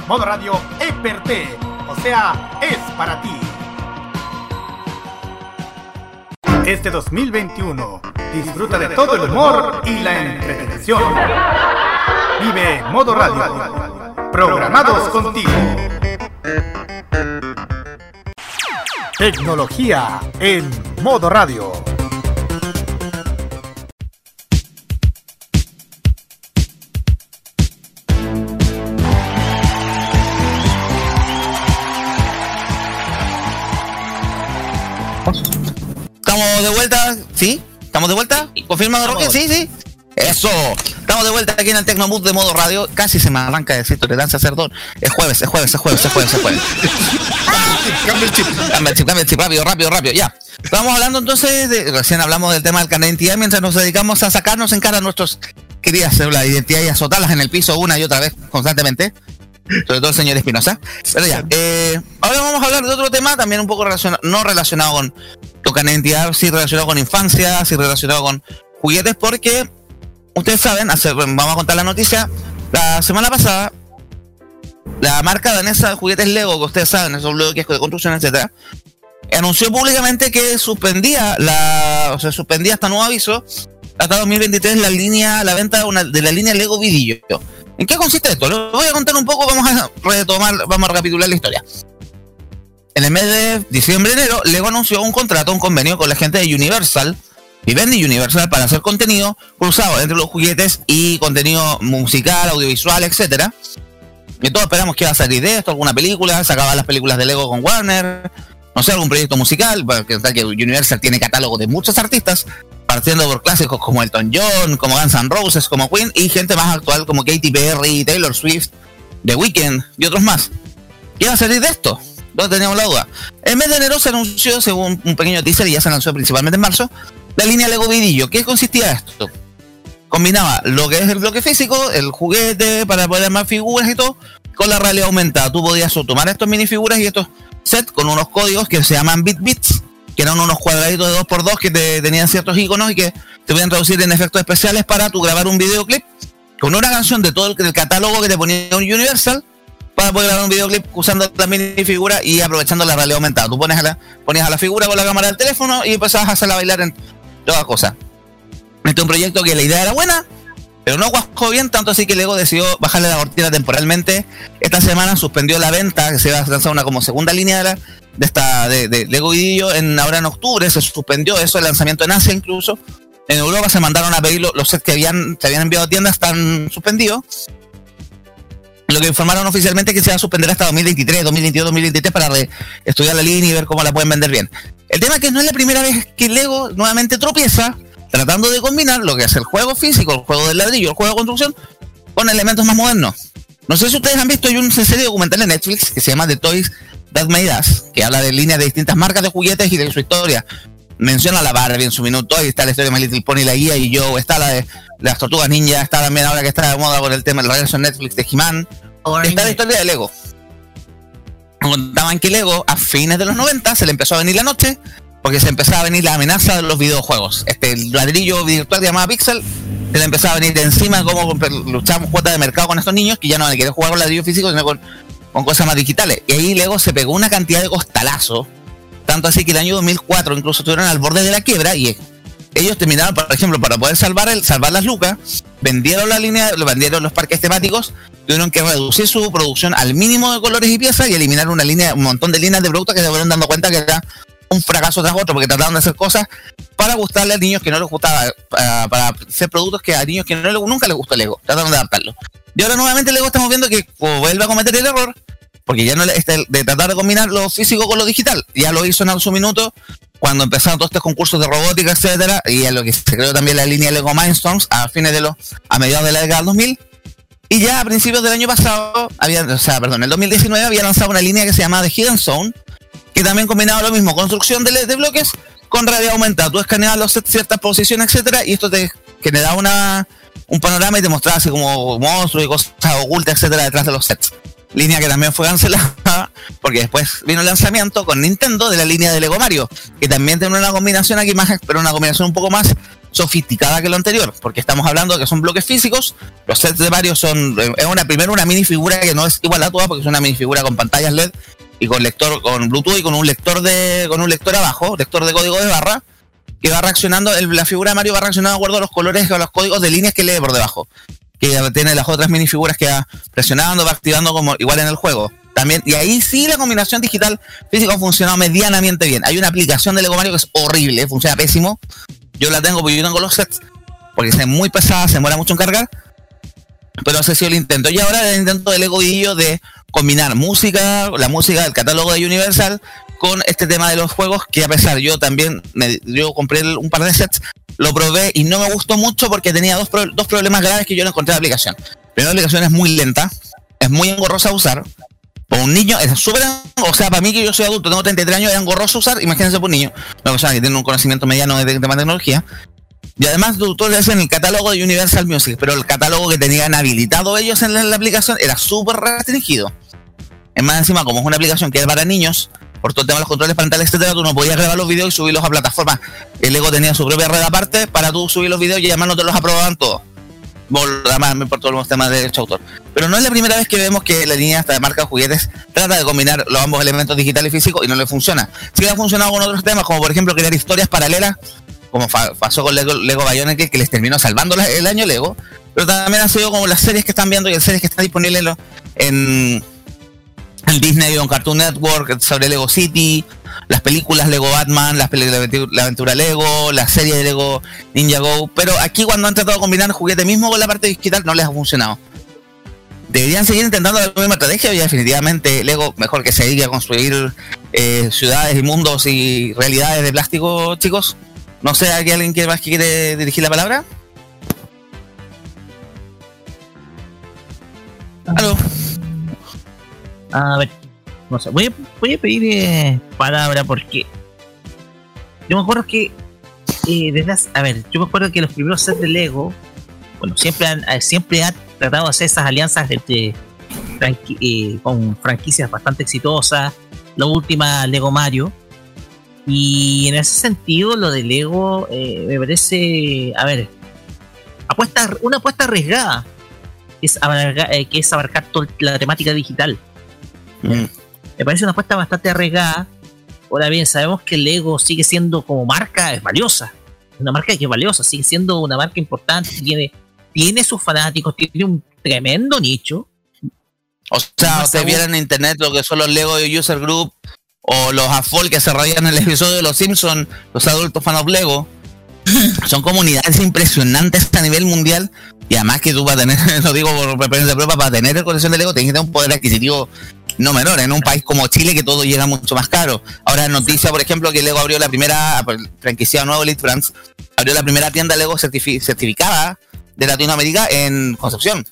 Speaker 1: Modo Radio es per te, o sea, es para ti. Este 2021, disfruta de todo el humor y la entretención. Vive Modo Radio, programados contigo. Tecnología en Modo Radio.
Speaker 3: ¿Estamos de vuelta? ¿Sí? ¿Estamos de vuelta? ¿Confirma Roque? Sí, sí. Eso. Estamos de vuelta aquí en el Tecnomood de modo radio. Casi se me arranca de decir tolerancia cerdón. Es jueves, es jueves, es jueves, es jueves, es jueves.
Speaker 7: Cambia el chip.
Speaker 3: Cambia el chip, cambia el chip, rápido, rápido, rápido, ya. Estamos hablando entonces, de, recién hablamos del tema del carnet de identidad mientras nos dedicamos a sacarnos en cara nuestros queridas células de identidad y azotarlas en el piso una y otra vez constantemente. Sobre todo el señor Espinosa. Pero ya, eh, ahora vamos a hablar de otro tema también un poco relacionado, no relacionado con tu carnet de identidad, sí relacionado con infancia, sí relacionado con juguetes, porque ustedes saben, vamos a contar la noticia, la semana pasada la marca danesa de juguetes Lego, que ustedes saben, esos bloques de construcción, etcétera, anunció públicamente que suspendía la, o sea, suspendía hasta nuevo aviso hasta 2023 la línea, la venta de, una- de la línea Lego Vidillo. ¿En qué consiste esto? Lo voy a contar un poco, vamos a retomar, vamos a recapitular la historia. En el mes de diciembre-enero, Lego anunció un contrato, un convenio con la gente de Universal, Vivendi Universal, para hacer contenido cruzado entre los juguetes y contenido musical, audiovisual, etcétera. Y todos esperamos que iba a salir de esto, alguna película, sacaba las películas de Lego con Warner, no sé, algún proyecto musical, porque tal que Universal tiene catálogo de muchos artistas, partiendo por clásicos como Elton John, como Guns N' Roses, como Queen, y gente más actual como Katy Perry, Taylor Swift, The Weeknd y otros más. ¿Qué va a salir de esto? No teníamos la duda. En mes de enero se anunció, según un pequeño teaser, y ya se anunció principalmente en marzo, la línea Lego Vidillo. ¿Qué consistía esto? Combinaba lo que es el bloque físico, el juguete para poder armar figuras y todo, con la realidad aumentada. Tú podías tomar estos minifiguras y estos sets con unos códigos que se llaman bit bits, que eran unos cuadraditos de 2x2 que te, tenían ciertos iconos y que te podían traducir en efectos especiales para tu grabar un videoclip con una canción de todo el, catálogo que te ponía Universal para poder grabar un videoclip usando la minifigura y aprovechando la realidad aumentada. Tú pones a la, ponías a la figura con la cámara del teléfono y empezabas a hacerla bailar en todas cosas. Este es un proyecto que la idea era buena, pero no guascó bien, tanto así que Lego decidió bajarle la cortina temporalmente. Esta semana suspendió la venta, que se iba a lanzar una como segunda línea de, esta de, Lego Vidillo en ahora en octubre, se suspendió eso, el lanzamiento en Asia incluso. En Europa se mandaron a pedir los, sets que habían, se habían enviado a tiendas, están suspendidos. Lo que informaron oficialmente es que se va a suspender hasta 2023, 2022, 2023 para estudiar la línea y ver cómo la pueden vender bien. El tema es que no es la primera vez que Lego nuevamente tropieza tratando de combinar lo que es el juego físico, el juego del ladrillo, el juego de construcción, con elementos más modernos. No sé si ustedes han visto, hay un serie documental en Netflix que se llama The Toys That Made Us, que habla de líneas de distintas marcas de juguetes y de su historia. Menciona la Barbie en su minuto, ahí está la historia de My Little Pony, la guía y yo, está la de las tortugas ninja, está también ahora que está de moda por el tema del regreso en Netflix de He-Man, está la historia de Lego. Contaban que Lego a fines de los 90 se le empezó a venir la noche porque se empezaba a venir la amenaza de los videojuegos. Este ladrillo virtual llamado Pixel se le empezaba a venir de encima como luchamos cuota de mercado con estos niños que ya no quieren jugar con ladrillo físico sino con, con cosas más digitales. Y ahí Lego se pegó una cantidad de costalazo tanto así que el año 2004 incluso estuvieron al borde de la quiebra y ellos terminaron, por ejemplo, para poder salvar el, salvar las lucas, vendieron la línea, vendieron los parques temáticos, tuvieron que reducir su producción al mínimo de colores y piezas y eliminar una línea, un montón de líneas de productos que se fueron dando cuenta que era un fracaso tras otro, porque trataron de hacer cosas para gustarle a niños que no les gustaba, para, hacer productos que a niños que no nunca les gustó el Lego, trataron de adaptarlo. Y ahora nuevamente el estamos viendo que vuelve a cometer el error porque ya no este, de tratar de combinar lo físico con lo digital. Ya lo hizo en su minuto cuando empezaron todos estos concursos de robótica, etcétera, y a lo que se creó también la línea Lego Mindstorms a fines de los a mediados de la década del 2000. Y ya a principios del año pasado, había, o sea, perdón, en el 2019 había lanzado una línea que se llamaba The Hidden Zone, que también combinaba lo mismo, construcción de, de bloques con realidad aumentada. Tú escaneabas los sets, ciertas posiciones, etcétera, y esto te generaba una, un panorama y te mostraba así como monstruos y cosas ocultas, etcétera, detrás de los sets línea que también fue cancelada, porque después vino el lanzamiento con Nintendo de la línea de Lego Mario, que también tiene una combinación aquí más, pero una combinación un poco más sofisticada que lo anterior, porque estamos hablando de que son bloques físicos, los sets de Mario son, eh, es una, primero una minifigura que no es igual a todas, porque es una minifigura con pantallas LED y con lector, con Bluetooth y con un lector de, con un lector abajo, lector de código de barra, que va reaccionando, la figura de Mario va reaccionando de acuerdo a los colores o los códigos de líneas que lee por debajo que tiene las otras minifiguras que va presionando, va activando como igual en el juego. También, y ahí sí la combinación digital físico ha funcionado medianamente bien. Hay una aplicación de Lego Mario que es horrible, funciona pésimo. Yo la tengo porque yo tengo los sets, porque es muy pesada, se demora mucho en cargar. Pero ese ha sido el intento. Y ahora el intento de Lego Guillo de combinar música, la música del catálogo de Universal, con este tema de los juegos, que a pesar yo también, me, yo compré un par de sets, lo probé y no me gustó mucho porque tenía dos, dos problemas graves que yo no encontré en la aplicación. Primero, la aplicación es muy lenta, es muy engorrosa a usar. Para un niño es súper, o sea, para mí que yo soy adulto, tengo 33 años, es engorroso usar, imagínense por un niño, una persona que tiene un conocimiento mediano de tema de tecnología. Y además, tú en el catálogo de Universal Music, pero el catálogo que tenían habilitado ellos en la, aplicación era súper restringido. Es más, encima, como es una aplicación que es para niños, por todo el tema de los controles parentales, etcétera, tú no podías grabar los videos y subirlos a plataformas. El Ego tenía su propia red aparte para tú subir los videos y además no te los aprobaban todos. Además, por todos los temas de derecho autor. Pero no es la primera vez que vemos que la línea hasta de marca juguetes trata de combinar los ambos elementos digital y físico y no le funciona. Sí ha funcionado con otros temas, como por ejemplo crear historias paralelas, como pasó con Lego, Lego que les terminó salvando el año Lego, pero también ha sido como las series que están viendo y las series que están disponibles en, el Disney on Cartoon Network sobre Lego City, las películas Lego Batman, las películas la aventura Lego, la serie de Lego Ninja Go, pero aquí cuando han tratado de combinar juguete mismo con la parte digital no les ha funcionado. Deberían seguir intentando la misma estrategia y definitivamente Lego mejor que se a construir eh, ciudades y mundos y realidades de plástico, chicos. No sé, ¿hay alguien que más que quiere dirigir la palabra? Aló.
Speaker 4: A ver, no sé, voy a, voy a pedir eh, palabra porque yo me acuerdo que eh, desde hace- a ver, yo me acuerdo que los primeros sets de Lego, bueno, siempre han, eh, siempre han tratado de hacer esas alianzas entre con franquicias bastante exitosas, la última Lego Mario. Y en ese sentido, lo de Lego me parece, a ver, apuesta, una apuesta arriesgada, que es, abarca- eh, que es abarcar toda la temática digital.
Speaker 3: Mm.
Speaker 4: Me parece una apuesta bastante arriesgada. Ahora bien, sabemos que Lego sigue siendo como marca, es valiosa. Una marca que es valiosa, sigue siendo una marca importante, tiene, tiene sus fanáticos, tiene un tremendo nicho.
Speaker 3: O sea, ustedes vieran en internet lo que son los Lego User Group o los AFOL que se rayan en el episodio de Los Simpsons, los adultos fan of Lego. Son comunidades impresionantes a nivel mundial. Y además que tú para tener, lo digo por experiencia de prueba, para tener el colección de Lego tienes que tener un poder adquisitivo no menor, en un país como Chile que todo llega mucho más caro. Ahora noticia, por ejemplo, que Lego abrió la primera, pues, franquiciado nuevo Elite France, abrió la primera tienda Lego certifi- certificada de Latinoamérica en Concepción.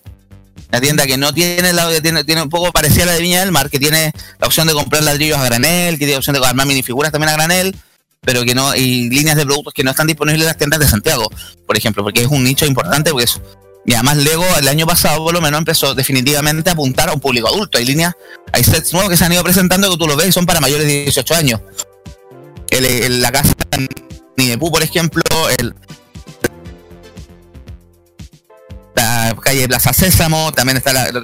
Speaker 3: La tienda que no tiene la tiene, tiene un poco parecida a la de Viña del Mar, que tiene la opción de comprar ladrillos a granel, que tiene la opción de armar minifiguras también a granel, pero que no, y líneas de productos que no están disponibles en las tiendas de Santiago, por ejemplo, porque es un nicho importante, porque es- y además Lego el año pasado por lo menos empezó definitivamente a apuntar a un público adulto. Hay líneas, hay sets nuevos que se han ido presentando que tú los ves y son para mayores de 18 años. La casa Ninepú, por ejemplo, el, la calle Plaza Sésamo, también está la, el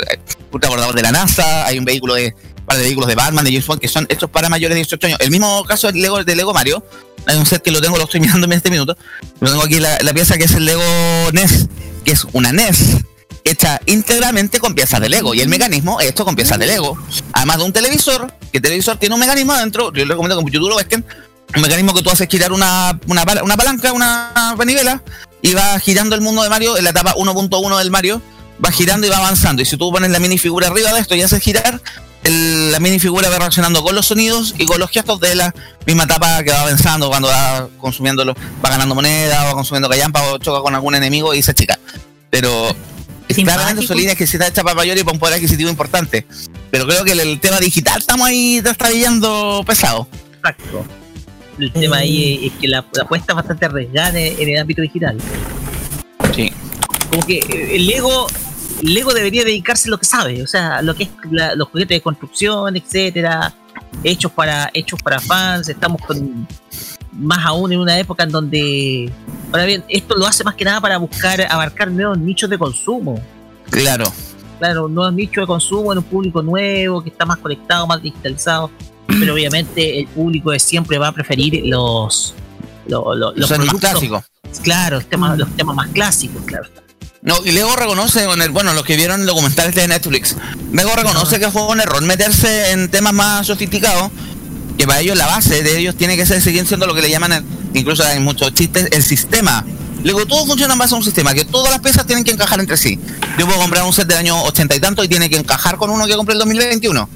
Speaker 3: transbordador de la NASA, hay un vehículo de par de vehículos de Batman, de James Bond, que son hechos para mayores de 18 años. El mismo caso del Lego, de Lego Mario, hay un set que lo tengo, lo estoy mirando en este minuto, lo tengo aquí la, pieza que es el Lego NES, que es una NES hecha íntegramente con piezas de Lego y el mecanismo es esto con piezas de Lego. Además de un televisor, que el televisor tiene un mecanismo adentro, yo les recomiendo que YouTube lo busquen, un mecanismo que tú haces girar una, una palanca, una manivela, y va girando el mundo de Mario en la etapa 1.1 del Mario, va girando y va avanzando. Y si tú pones la minifigura arriba de esto y haces girar, el- la minifigura va reaccionando con los sonidos y con los gestos de la misma etapa que va avanzando cuando va consumiendo, va ganando moneda, va consumiendo callampa o choca con algún enemigo y se chica. Pero claramente son líneas que se está hecha para mayores y para un poder adquisitivo importante. Pero creo que el, el tema digital estamos ahí trastabillando pesado.
Speaker 4: Exacto. El tema ahí es, es que la, la apuesta es bastante arriesgada en, en el ámbito digital.
Speaker 3: Sí.
Speaker 4: Como que el Lego, el Lego debería dedicarse a lo que sabe, o sea, lo que es la- los juguetes de construcción, etcétera, hechos para, hechos para fans, estamos con más aún en una época en donde ahora bien, esto lo hace más que nada para buscar abarcar nuevos nichos de consumo.
Speaker 3: Claro.
Speaker 4: Claro, nuevos nichos de consumo en un público nuevo que está más conectado, más digitalizado. Pero obviamente el público de siempre va a preferir los, lo- lo- los,
Speaker 3: Los
Speaker 4: productos
Speaker 3: clásicos.
Speaker 4: Claro, los temas, los temas más clásicos, claro.
Speaker 3: No, y Lego reconoce, bueno, los que vieron documentales de Netflix, Lego reconoce que fue un error meterse en temas más sofisticados, que para ellos la base de ellos tiene que ser, seguir siendo lo que le llaman, el- incluso hay muchos chistes, el sistema. Luego todo funciona en base a un sistema, que todas las piezas tienen que encajar entre sí. Yo puedo comprar un set del año 80 y tanto y tiene que encajar con uno que compré el 2021.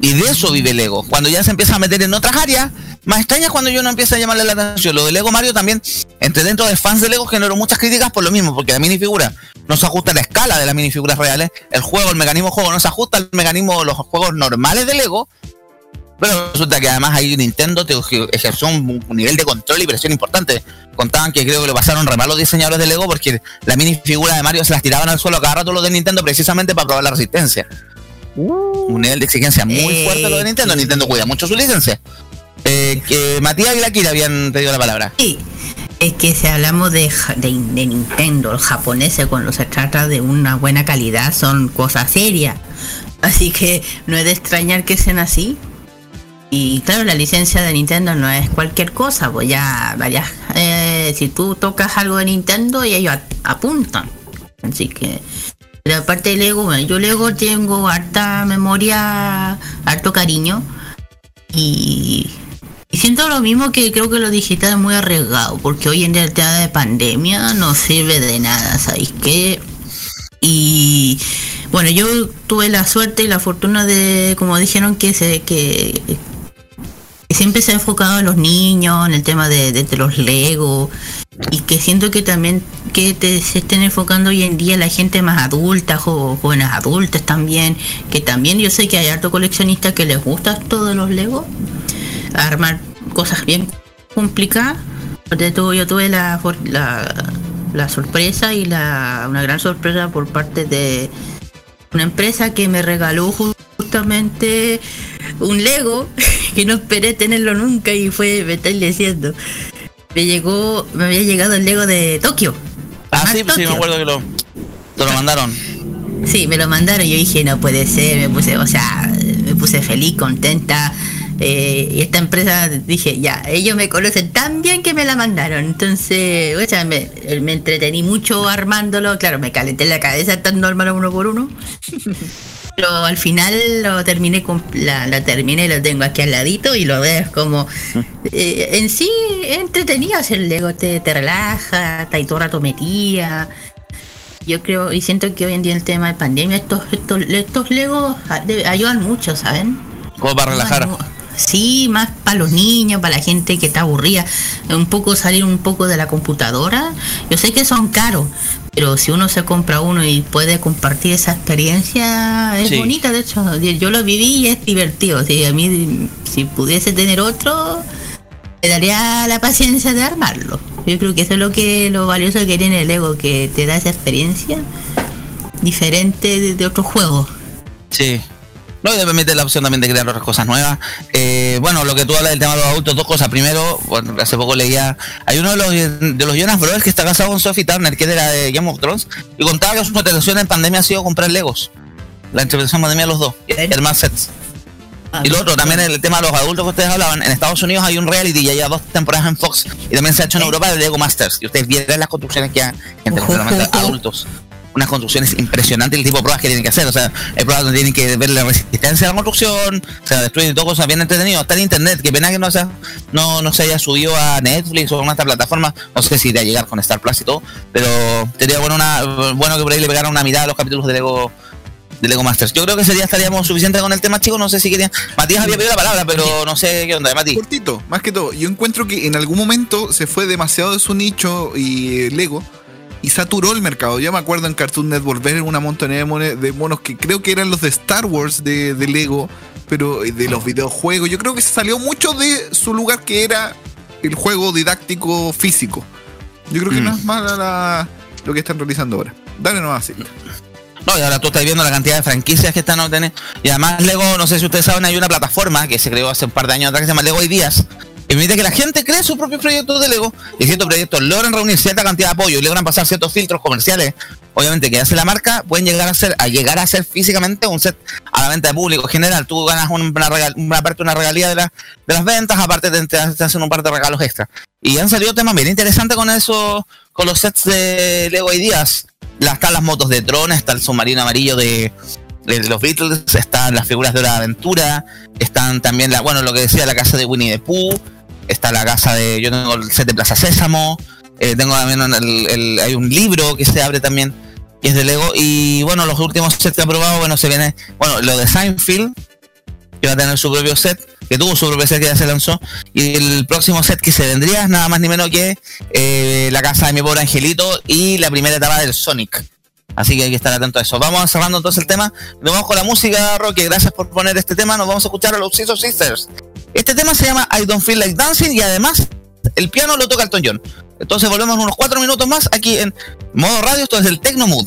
Speaker 3: Y de eso vive Lego. Cuando ya se empieza a meter en otras áreas, más extrañas cuando yo no empiezo a llamarle la atención. Lo de Lego Mario también, entre dentro de fans de Lego, generó muchas críticas por lo mismo, porque la minifigura no se ajusta a la escala de las minifiguras reales. El juego, el mecanismo juego no se ajusta al mecanismo de los juegos normales de Lego. Pero resulta que además ahí Nintendo te ejerció un, nivel de control y presión importante. Contaban que creo que lo pasaron re mal los diseñadores de Lego porque la minifigura de Mario se las tiraban al suelo cada rato los de Nintendo precisamente para probar la resistencia. Un nivel de exigencia muy fuerte lo de Nintendo. Nintendo cuida mucho su licencia. Eh, que Matías y la Kira habían pedido la palabra.
Speaker 5: Sí, es que si hablamos de, de, de Nintendo, los japoneses cuando se trata de una buena calidad son cosas serias. Así que no es de extrañar que sean así. Y claro, la licencia de Nintendo no es cualquier cosa, pues ya varias... eh, si tú tocas algo de Nintendo y ellos apuntan. Así que... Pero aparte de Lego, bueno, yo Lego tengo harta memoria, harto cariño. Y siento lo mismo que creo que lo digital es muy arriesgado, porque hoy en día el tema de pandemia no sirve de nada, ¿sabéis qué? Y bueno, yo tuve la suerte y la fortuna de, como dijeron, que se que, siempre se ha enfocado en los niños, en el tema de- de los Lego, y que siento que también que te- se estén enfocando hoy en día la gente más adulta, jo- jóvenes adultas también, que también yo sé que hay harto coleccionistas que les gusta todo de los Lego, armar cosas bien complicadas. De todo, yo tuve la, la, sorpresa y la, una gran sorpresa por parte de una empresa que me regaló ju- justamente un Lego que no esperé tenerlo nunca y fue, me estáis diciendo. Me llegó, me había llegado el Lego de Tokio.
Speaker 3: Ah, sí, pues sí, me
Speaker 5: Tokio.
Speaker 3: acuerdo que lo, te lo mandaron.
Speaker 5: Sí, me lo mandaron yo dije, no puede ser, me puse, o sea, me puse feliz, contenta. eh, y esta empresa, dije, ya, ellos me conocen tan bien que me la mandaron. Entonces, o sea, me, me entretení mucho armándolo. Claro, me calenté la cabeza estando armando uno por uno. Pero al final lo terminé con la, la terminé, lo tengo aquí al ladito y lo ves como eh, en sí entretenido hacer Lego, te, te relaja, está ahí todo rato metida. Yo creo y siento que hoy en día el tema de pandemia, estos, estos, estos Legos ayudan mucho, ¿saben?
Speaker 3: Como para relajar.
Speaker 5: Sí, más para los niños, para la gente que está aburrida, un poco salir un poco de la computadora. Yo sé que son caros, pero si uno se compra uno y puede compartir esa experiencia, es
Speaker 3: Sí.
Speaker 5: bonita, de hecho. Yo lo viví y es divertido. Si a mí, si pudiese tener otro, me daría la paciencia de armarlo. Yo creo que eso es lo que lo valioso que tiene el Lego, que te da esa experiencia diferente de, de otros juegos.
Speaker 3: Sí. No, y te permite la opción también de crear otras cosas nuevas. Eh, bueno, lo que tú hablas del tema de los adultos, dos cosas. Primero, bueno, hace poco leía, hay uno de los, de los Jonas Brothers que está casado con Sophie Turner, que es de la de Game of Thrones, y contaba que su motivación en pandemia ha sido comprar Legos. La intervención en pandemia de los dos, el más sets. Y lo otro, también el tema de los adultos que ustedes hablaban, en Estados Unidos hay un reality, ya lleva dos temporadas en Fox, y también se ha hecho en Europa de Lego Masters, y ustedes vieron las construcciones que hay entre adultos. Unas construcciones impresionantes, el tipo de pruebas que tienen que hacer, o sea, hay pruebas donde tienen que ver la resistencia de la construcción, o sea, destruir y todo cosas bien entretenido, está en internet, que pena que no se, no, no se haya subido a Netflix o a una plataforma, no sé si irá a llegar con Star Plus y todo, pero sería bueno, una, bueno que por ahí le pegaran una mirada a los capítulos de Lego de Lego Masters. Yo creo que sería estaríamos suficiente con el tema, chicos. No sé si querían. Matías había pedido la palabra, pero no sé qué onda, Mati.
Speaker 7: Cortito, más que todo. Yo encuentro que en algún momento se fue demasiado de su nicho y Lego y saturó el mercado. Yo me acuerdo en Cartoon Network ver una montonera de, monos que creo que eran los de Star Wars de, de Lego, pero eh, de los videojuegos. Yo creo que se salió mucho de su lugar que era el juego didáctico físico. Yo creo que
Speaker 3: Mm.
Speaker 7: no es mala la- lo que están realizando ahora. Dale nomás, sí.
Speaker 3: No, y ahora tú estás viendo la cantidad de franquicias que están obteniendo. Y además, Lego, no sé si ustedes saben, hay una plataforma que se creó hace un par de años atrás que se llama Lego Ideas. Que permite que la gente cree sus propios proyectos de Lego y ciertos proyectos logran reunir cierta cantidad de apoyo y logran pasar ciertos filtros comerciales. Obviamente que hace la marca, pueden llegar a ser, a llegar a ser físicamente un set a la venta de público en general. Tú ganas una, regal- una una regalía de, la- las ventas, aparte te, hacen un par de regalos extra. Y han salido temas bien interesantes con eso, con los sets de Lego Ideas. Están las motos de Tron, está el submarino amarillo de, los Beatles, están las figuras de de Aventura, están también, la, bueno, lo que decía, la casa de Winnie the Pooh, está la casa de, yo tengo el set de Plaza Sésamo, eh, tengo también el, el- hay un libro que se abre también, que es de Lego, y bueno, los últimos sets que ha probado, bueno, se viene, bueno, lo de Seinfeld, que va a tener su propio set, que tuvo su propio set que ya se lanzó, y el próximo set que se vendría es nada más ni menos que eh, la casa de mi pobre angelito y la primera etapa del Sonic. Así que hay que estar atento a eso. Vamos cerrando entonces el tema. Nos vamos con la música, Roque. Gracias por poner este tema. Nos vamos a escuchar a los Scissor Sisters. Este tema se llama I Don't Feel Like Dancing y además el piano lo toca Elton John. Entonces volvemos unos cuatro minutos más aquí en modo radio. Esto es el Tecno Mood.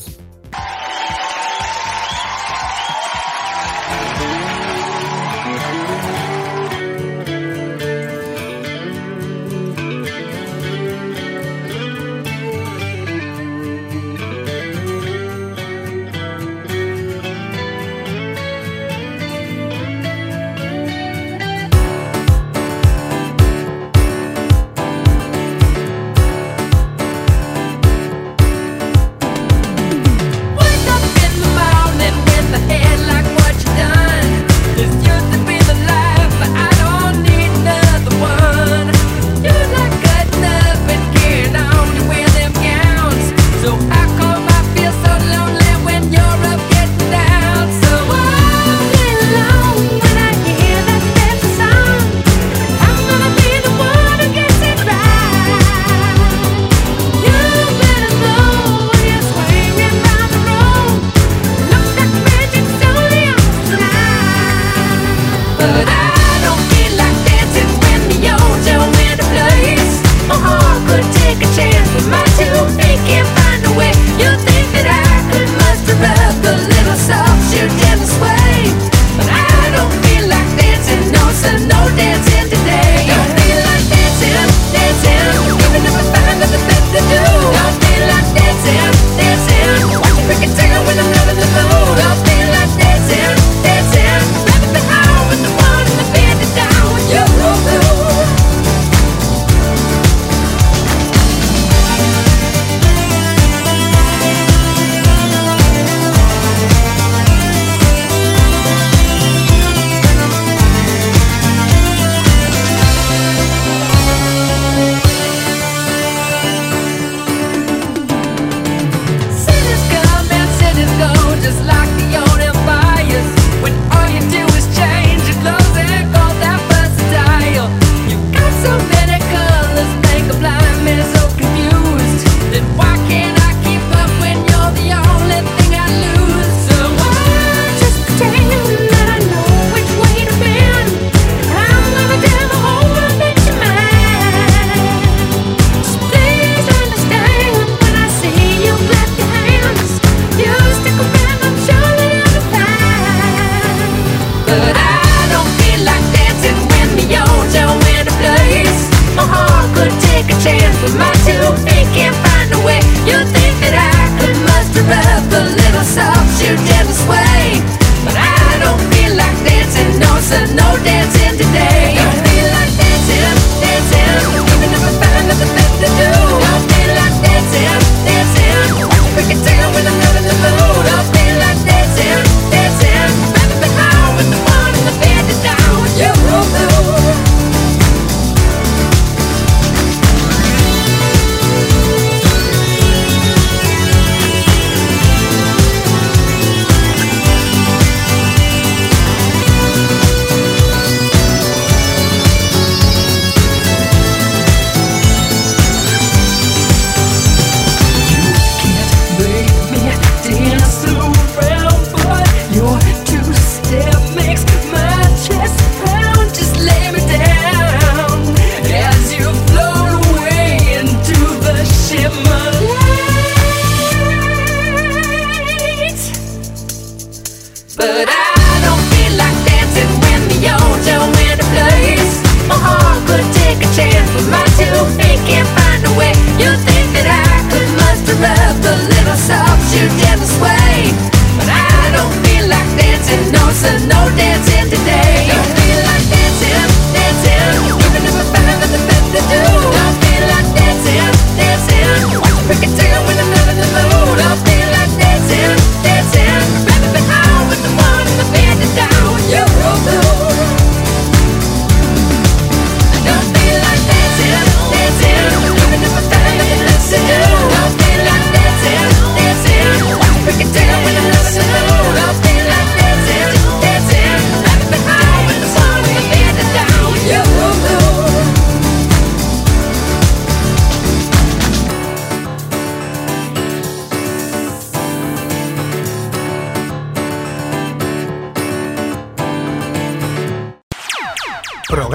Speaker 8: but I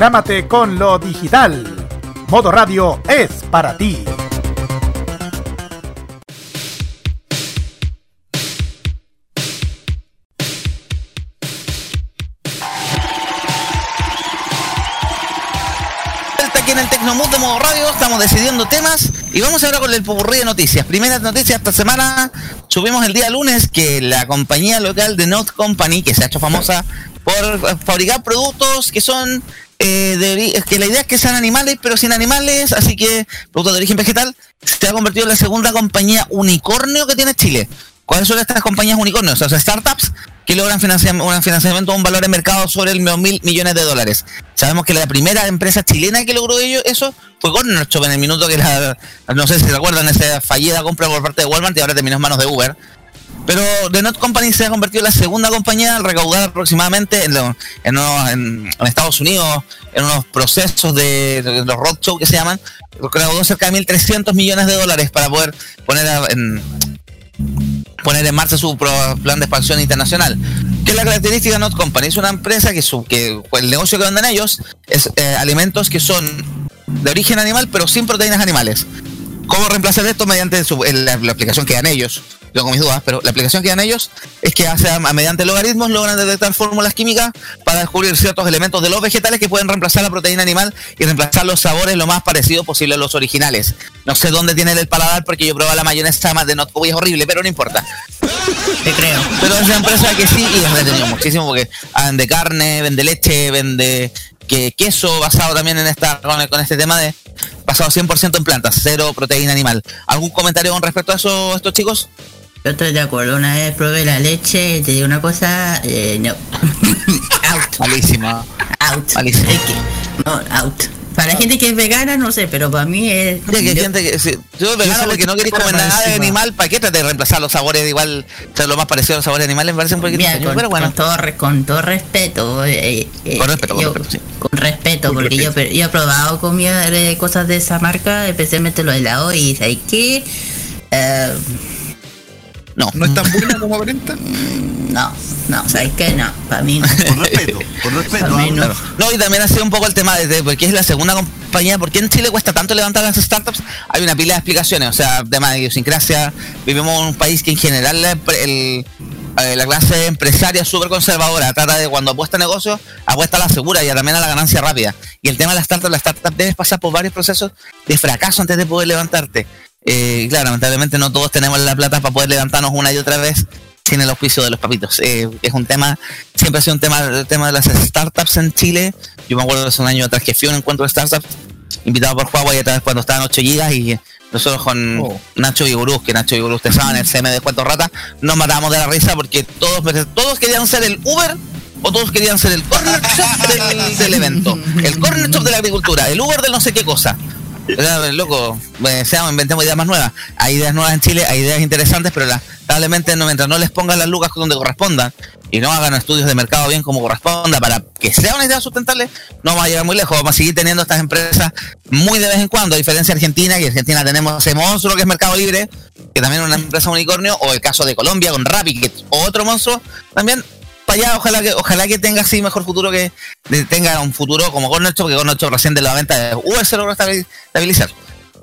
Speaker 1: Prográmate con lo digital. Modo Radio es para ti.
Speaker 3: Aquí en el Tecnomood de Modo Radio, estamos decidiendo temas y vamos ahora con el popurrí de noticias. Primeras noticias esta semana, subimos el día lunes que la compañía local de Note Company, que se ha hecho famosa por fabricar productos que son eh, de ori- que la idea es que sean animales, pero sin animales, así que productos de origen vegetal, se ha convertido en la segunda compañía unicornio que tiene Chile. ¿Cuáles son estas compañías unicornios? O sea, startups que logran financiam- un financiamiento de un valor de mercado sobre el mil millones de dólares. Sabemos que la primera empresa chilena que logró ello, eso fue Corner Shop en el minuto que la, no sé si se acuerdan, esa fallida compra por parte de Walmart y ahora terminó en manos de Uber. Pero The Not Company se ha convertido en la segunda compañía al recaudar aproximadamente en, lo- en, unos- en- Estados Unidos, en unos procesos de, los roadshow que se llaman, recaudó cerca de 1.300 millones de dólares para poder poner en, poner en marcha su plan de expansión internacional. ¿Qué es la característica de Not Company? Es una empresa que, su, que el negocio que venden ellos es eh, alimentos que son de origen animal, pero sin proteínas animales. ¿Cómo reemplazar esto mediante su- la aplicación que dan ellos? Tengo mis dudas, pero la aplicación que dan ellos es que hace, a- mediante logaritmos logran detectar fórmulas químicas para descubrir ciertos elementos de los vegetales que pueden reemplazar la proteína animal y reemplazar los sabores lo más parecido posible a los originales. No sé dónde tiene el paladar porque yo probé la mayonesa más de Not y es horrible, pero no importa.
Speaker 5: Te creo.
Speaker 3: Pero es una empresa que sí, y es entretenido muchísimo porque vende carne, vende leche, vende que queso basado también en esta con, con este tema de basado 100% en plantas, cero proteína animal. ¿Algún comentario con respecto a eso, estos chicos?
Speaker 5: Yo estoy de acuerdo. Una vez probé la leche y te digo una cosa, eh, no. out.
Speaker 3: Malísima.
Speaker 5: Out.
Speaker 3: Malísimo.
Speaker 5: Es que, no, out. Para gente que es vegana, no sé, pero para mí es.
Speaker 3: Que
Speaker 5: yo-
Speaker 3: gente que, si, yo vegano porque no queréis comer nada de animal, ¿para qué tratar de reemplazar los sabores igual, ser lo más parecido a los sabores animales? Me parece un poquito
Speaker 5: Mira, con,
Speaker 3: pero bueno.
Speaker 5: con todo, re- con todo respeto. eh, eh,
Speaker 3: Con respeto, con
Speaker 5: yo-
Speaker 3: respeto, sí.
Speaker 5: con respeto,
Speaker 6: Con
Speaker 5: porque
Speaker 6: respeto.
Speaker 5: Yo, yo he probado comida de cosas de esa marca, especialmente los helados, y ¿sabes qué? Eh,
Speaker 3: No.
Speaker 7: ¿No es tan buena como aparenta?
Speaker 5: no, no, ¿sabes qué? No, para mí no.
Speaker 12: Con respeto, con respeto.
Speaker 5: No.
Speaker 3: Claro. No, y también ha sido un poco el tema de, de por qué es la segunda compañía, por qué en Chile cuesta tanto levantar las startups. Hay una pila de explicaciones, o sea, tema de idiosincrasia. Vivimos en un país que en general el- eh, la clase empresaria es súper conservadora, trata de cuando apuesta a negocios, apuesta a la segura y a- también a la ganancia rápida. Y el tema de las startups, la startup debes pasar por varios procesos de fracaso antes de poder levantarte. Eh, claro, lamentablemente no todos tenemos la plata para poder levantarnos una y otra vez sin el auspicio de los papitos. Eh, es un tema, siempre ha sido un tema, el tema de las startups en Chile. Yo me acuerdo hace un año atrás que fui a un encuentro de startups invitado por Huawei otra vez cuando estaban 8 gigas y nosotros con
Speaker 7: Oh.
Speaker 3: Nacho y Gurús, que Nacho y Gurús ustedes saben, el CM de Cuento Rata, nos matábamos de la risa porque todos, todos querían ser el Uber o todos querían ser el corner shop del, del evento, el corner shop de la agricultura, el Uber del no sé qué cosa. Loco, seamos, inventemos ideas más nuevas. Hay ideas nuevas en Chile, hay ideas interesantes, pero lamentablemente no, mientras no les pongan las lucas donde correspondan y no hagan estudios de mercado bien como corresponda para que sea una idea sustentable, no vamos a llegar muy lejos. Vamos a seguir teniendo estas empresas muy de vez en cuando, a diferencia de Argentina, en Argentina tenemos ese monstruo que es Mercado Libre, que también es una empresa unicornio, o el caso de Colombia con Rappi, que es otro monstruo, también para allá, ojalá que, ojalá que tenga así mejor futuro que tenga un futuro como Corner Shop, porque Corner Shop recién de la venta de Uber se logró estabil- estabilizar.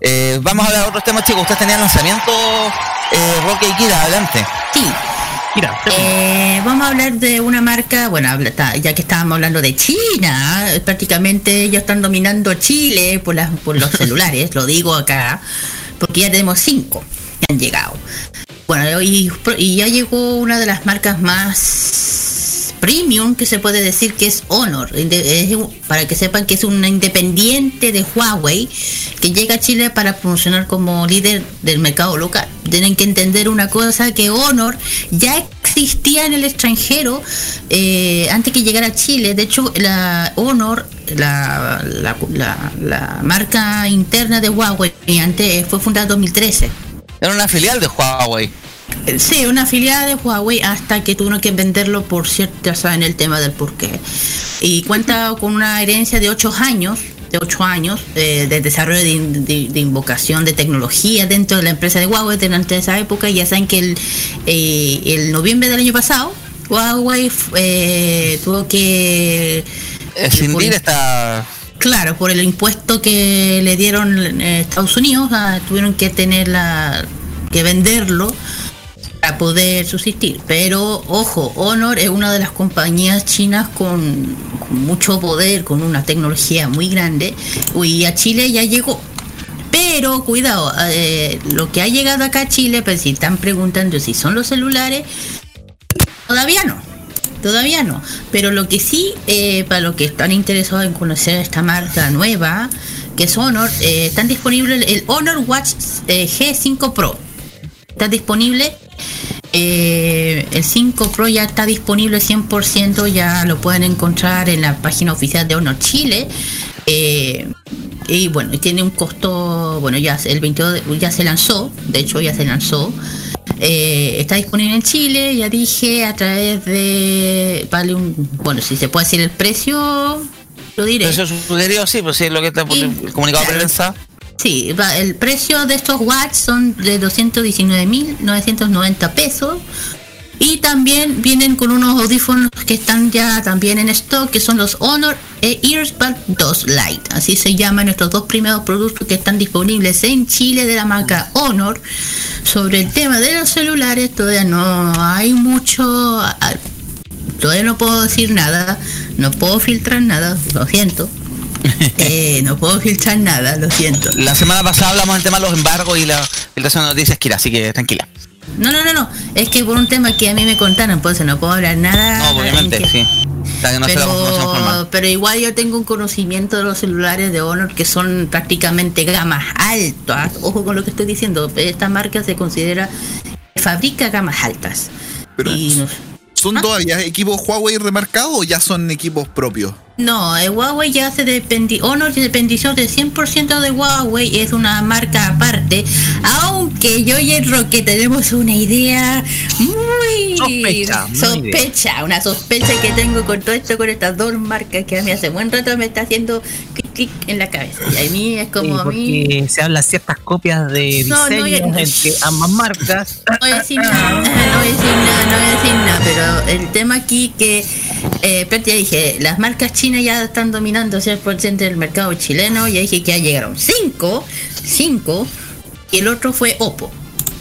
Speaker 3: Eh, vamos a hablar de otros temas, chicos. Ustedes tenían lanzamiento eh, Roque y Kira, adelante.
Speaker 5: Sí.
Speaker 4: Mira,
Speaker 5: Eh, vamos a hablar de una marca, bueno, ya que estábamos hablando de China, prácticamente ellos están dominando Chile por, las, por los celulares, lo digo acá, porque ya tenemos cinco que han llegado. Bueno, y, y ya llegó una de las marcas más premium que se puede decir que es Honor, para que sepan que es una independiente de Huawei que llega a Chile para promocionar como líder del mercado local. Tienen que entender una cosa que Honor ya existía en el extranjero eh, antes que llegara a Chile. De hecho, la Honor, la marca interna de Huawei, antes fue fundada en 2013.
Speaker 3: Era una filial de Huawei.
Speaker 5: Sí, una afiliada de Huawei hasta que tuvieron que venderlo por cierto, ya saben el tema del porqué. Y cuenta con una herencia de 8 años, de 8 años, eh, de desarrollo de, in- de- de invocación de tecnología dentro de la empresa de Huawei durante esa época. Y ya saben que el, eh, el noviembre del año pasado, Huawei eh, tuvo que
Speaker 3: Escindir esta...
Speaker 5: Claro, por el impuesto que le dieron eh, Estados Unidos, ah, tuvieron que tener la, que venderlo para poder subsistir. Pero ojo, Honor es una de las compañías chinas con, mucho poder, con una tecnología muy grande, y a Chile ya llegó. Pero cuidado, eh, lo que ha llegado acá a Chile, pues si están preguntando si son los celulares, todavía no. Todavía no. Pero lo que sí, eh, para los que están interesados en conocer esta marca nueva, que es Honor, eh, están disponibles el Honor Watch eh, G5 Pro. Está disponible. Eh, el 5 Pro ya está disponible 100%, ya lo pueden encontrar en la página oficial de Honor Chile. Eh, y bueno, tiene un costo, bueno, ya el 22 de- ya se lanzó, de hecho ya se lanzó. Eh, está disponible en Chile, ya dije, a través de. Vale un. Bueno, si se puede decir el precio, lo diré.
Speaker 3: Eso sugerido, sí, pues sí, es lo que está por el comunicado de prensa.
Speaker 5: Sí, el precio de estos watts son de 219.990 pesos. Y también vienen con unos audífonos que están ya también en stock, que son los Honor e Earspad 2 Lite. Así se llaman nuestros dos primeros productos que están disponibles en Chile de la marca Honor. Sobre el tema de los celulares, todavía no hay mucho. Todavía no puedo decir nada, no puedo filtrar nada, lo siento. Eh, no puedo filtrar nada, lo siento.
Speaker 3: La semana pasada hablamos del tema de los embargos y la filtración de noticias, Kira, así que tranquila.
Speaker 5: No, no, no, no. Es que por un tema que a mí me contaron, pues no puedo hablar nada.
Speaker 3: No, obviamente, sí. Que no.
Speaker 5: Pero, pero igual yo tengo un conocimiento de los celulares de Honor que son prácticamente gamas altas. Ojo con lo que estoy diciendo. Esta marca se considera fabrica gamas altas.
Speaker 7: Pero
Speaker 5: Y no-
Speaker 7: ¿Son todavía equipos Huawei remarcados o ya son equipos propios?
Speaker 5: No, el Huawei ya se dependió, Honor se dependió del 100% de Huawei, es una marca aparte, aunque yo y el Roque tenemos una idea muy
Speaker 4: Sospecha, muy
Speaker 5: sospecha, una sospecha que tengo con todo esto, con estas dos marcas que a mí hace buen rato me está haciendo clic en la cabeza. Y a mí es como
Speaker 4: Sí,
Speaker 5: a mí...
Speaker 4: se hablan ciertas copias de
Speaker 5: No, no,
Speaker 4: diseños
Speaker 5: ya-
Speaker 4: entre ambas marcas.
Speaker 5: No voy a decir nada, no voy a decir nada, no voy a decir nada, pero el tema aquí que, eh, pero ya dije, las marcas chinas ya están dominando el 100% del mercado chileno, ya dije que ya llegaron 5, 5, y el otro fue Oppo.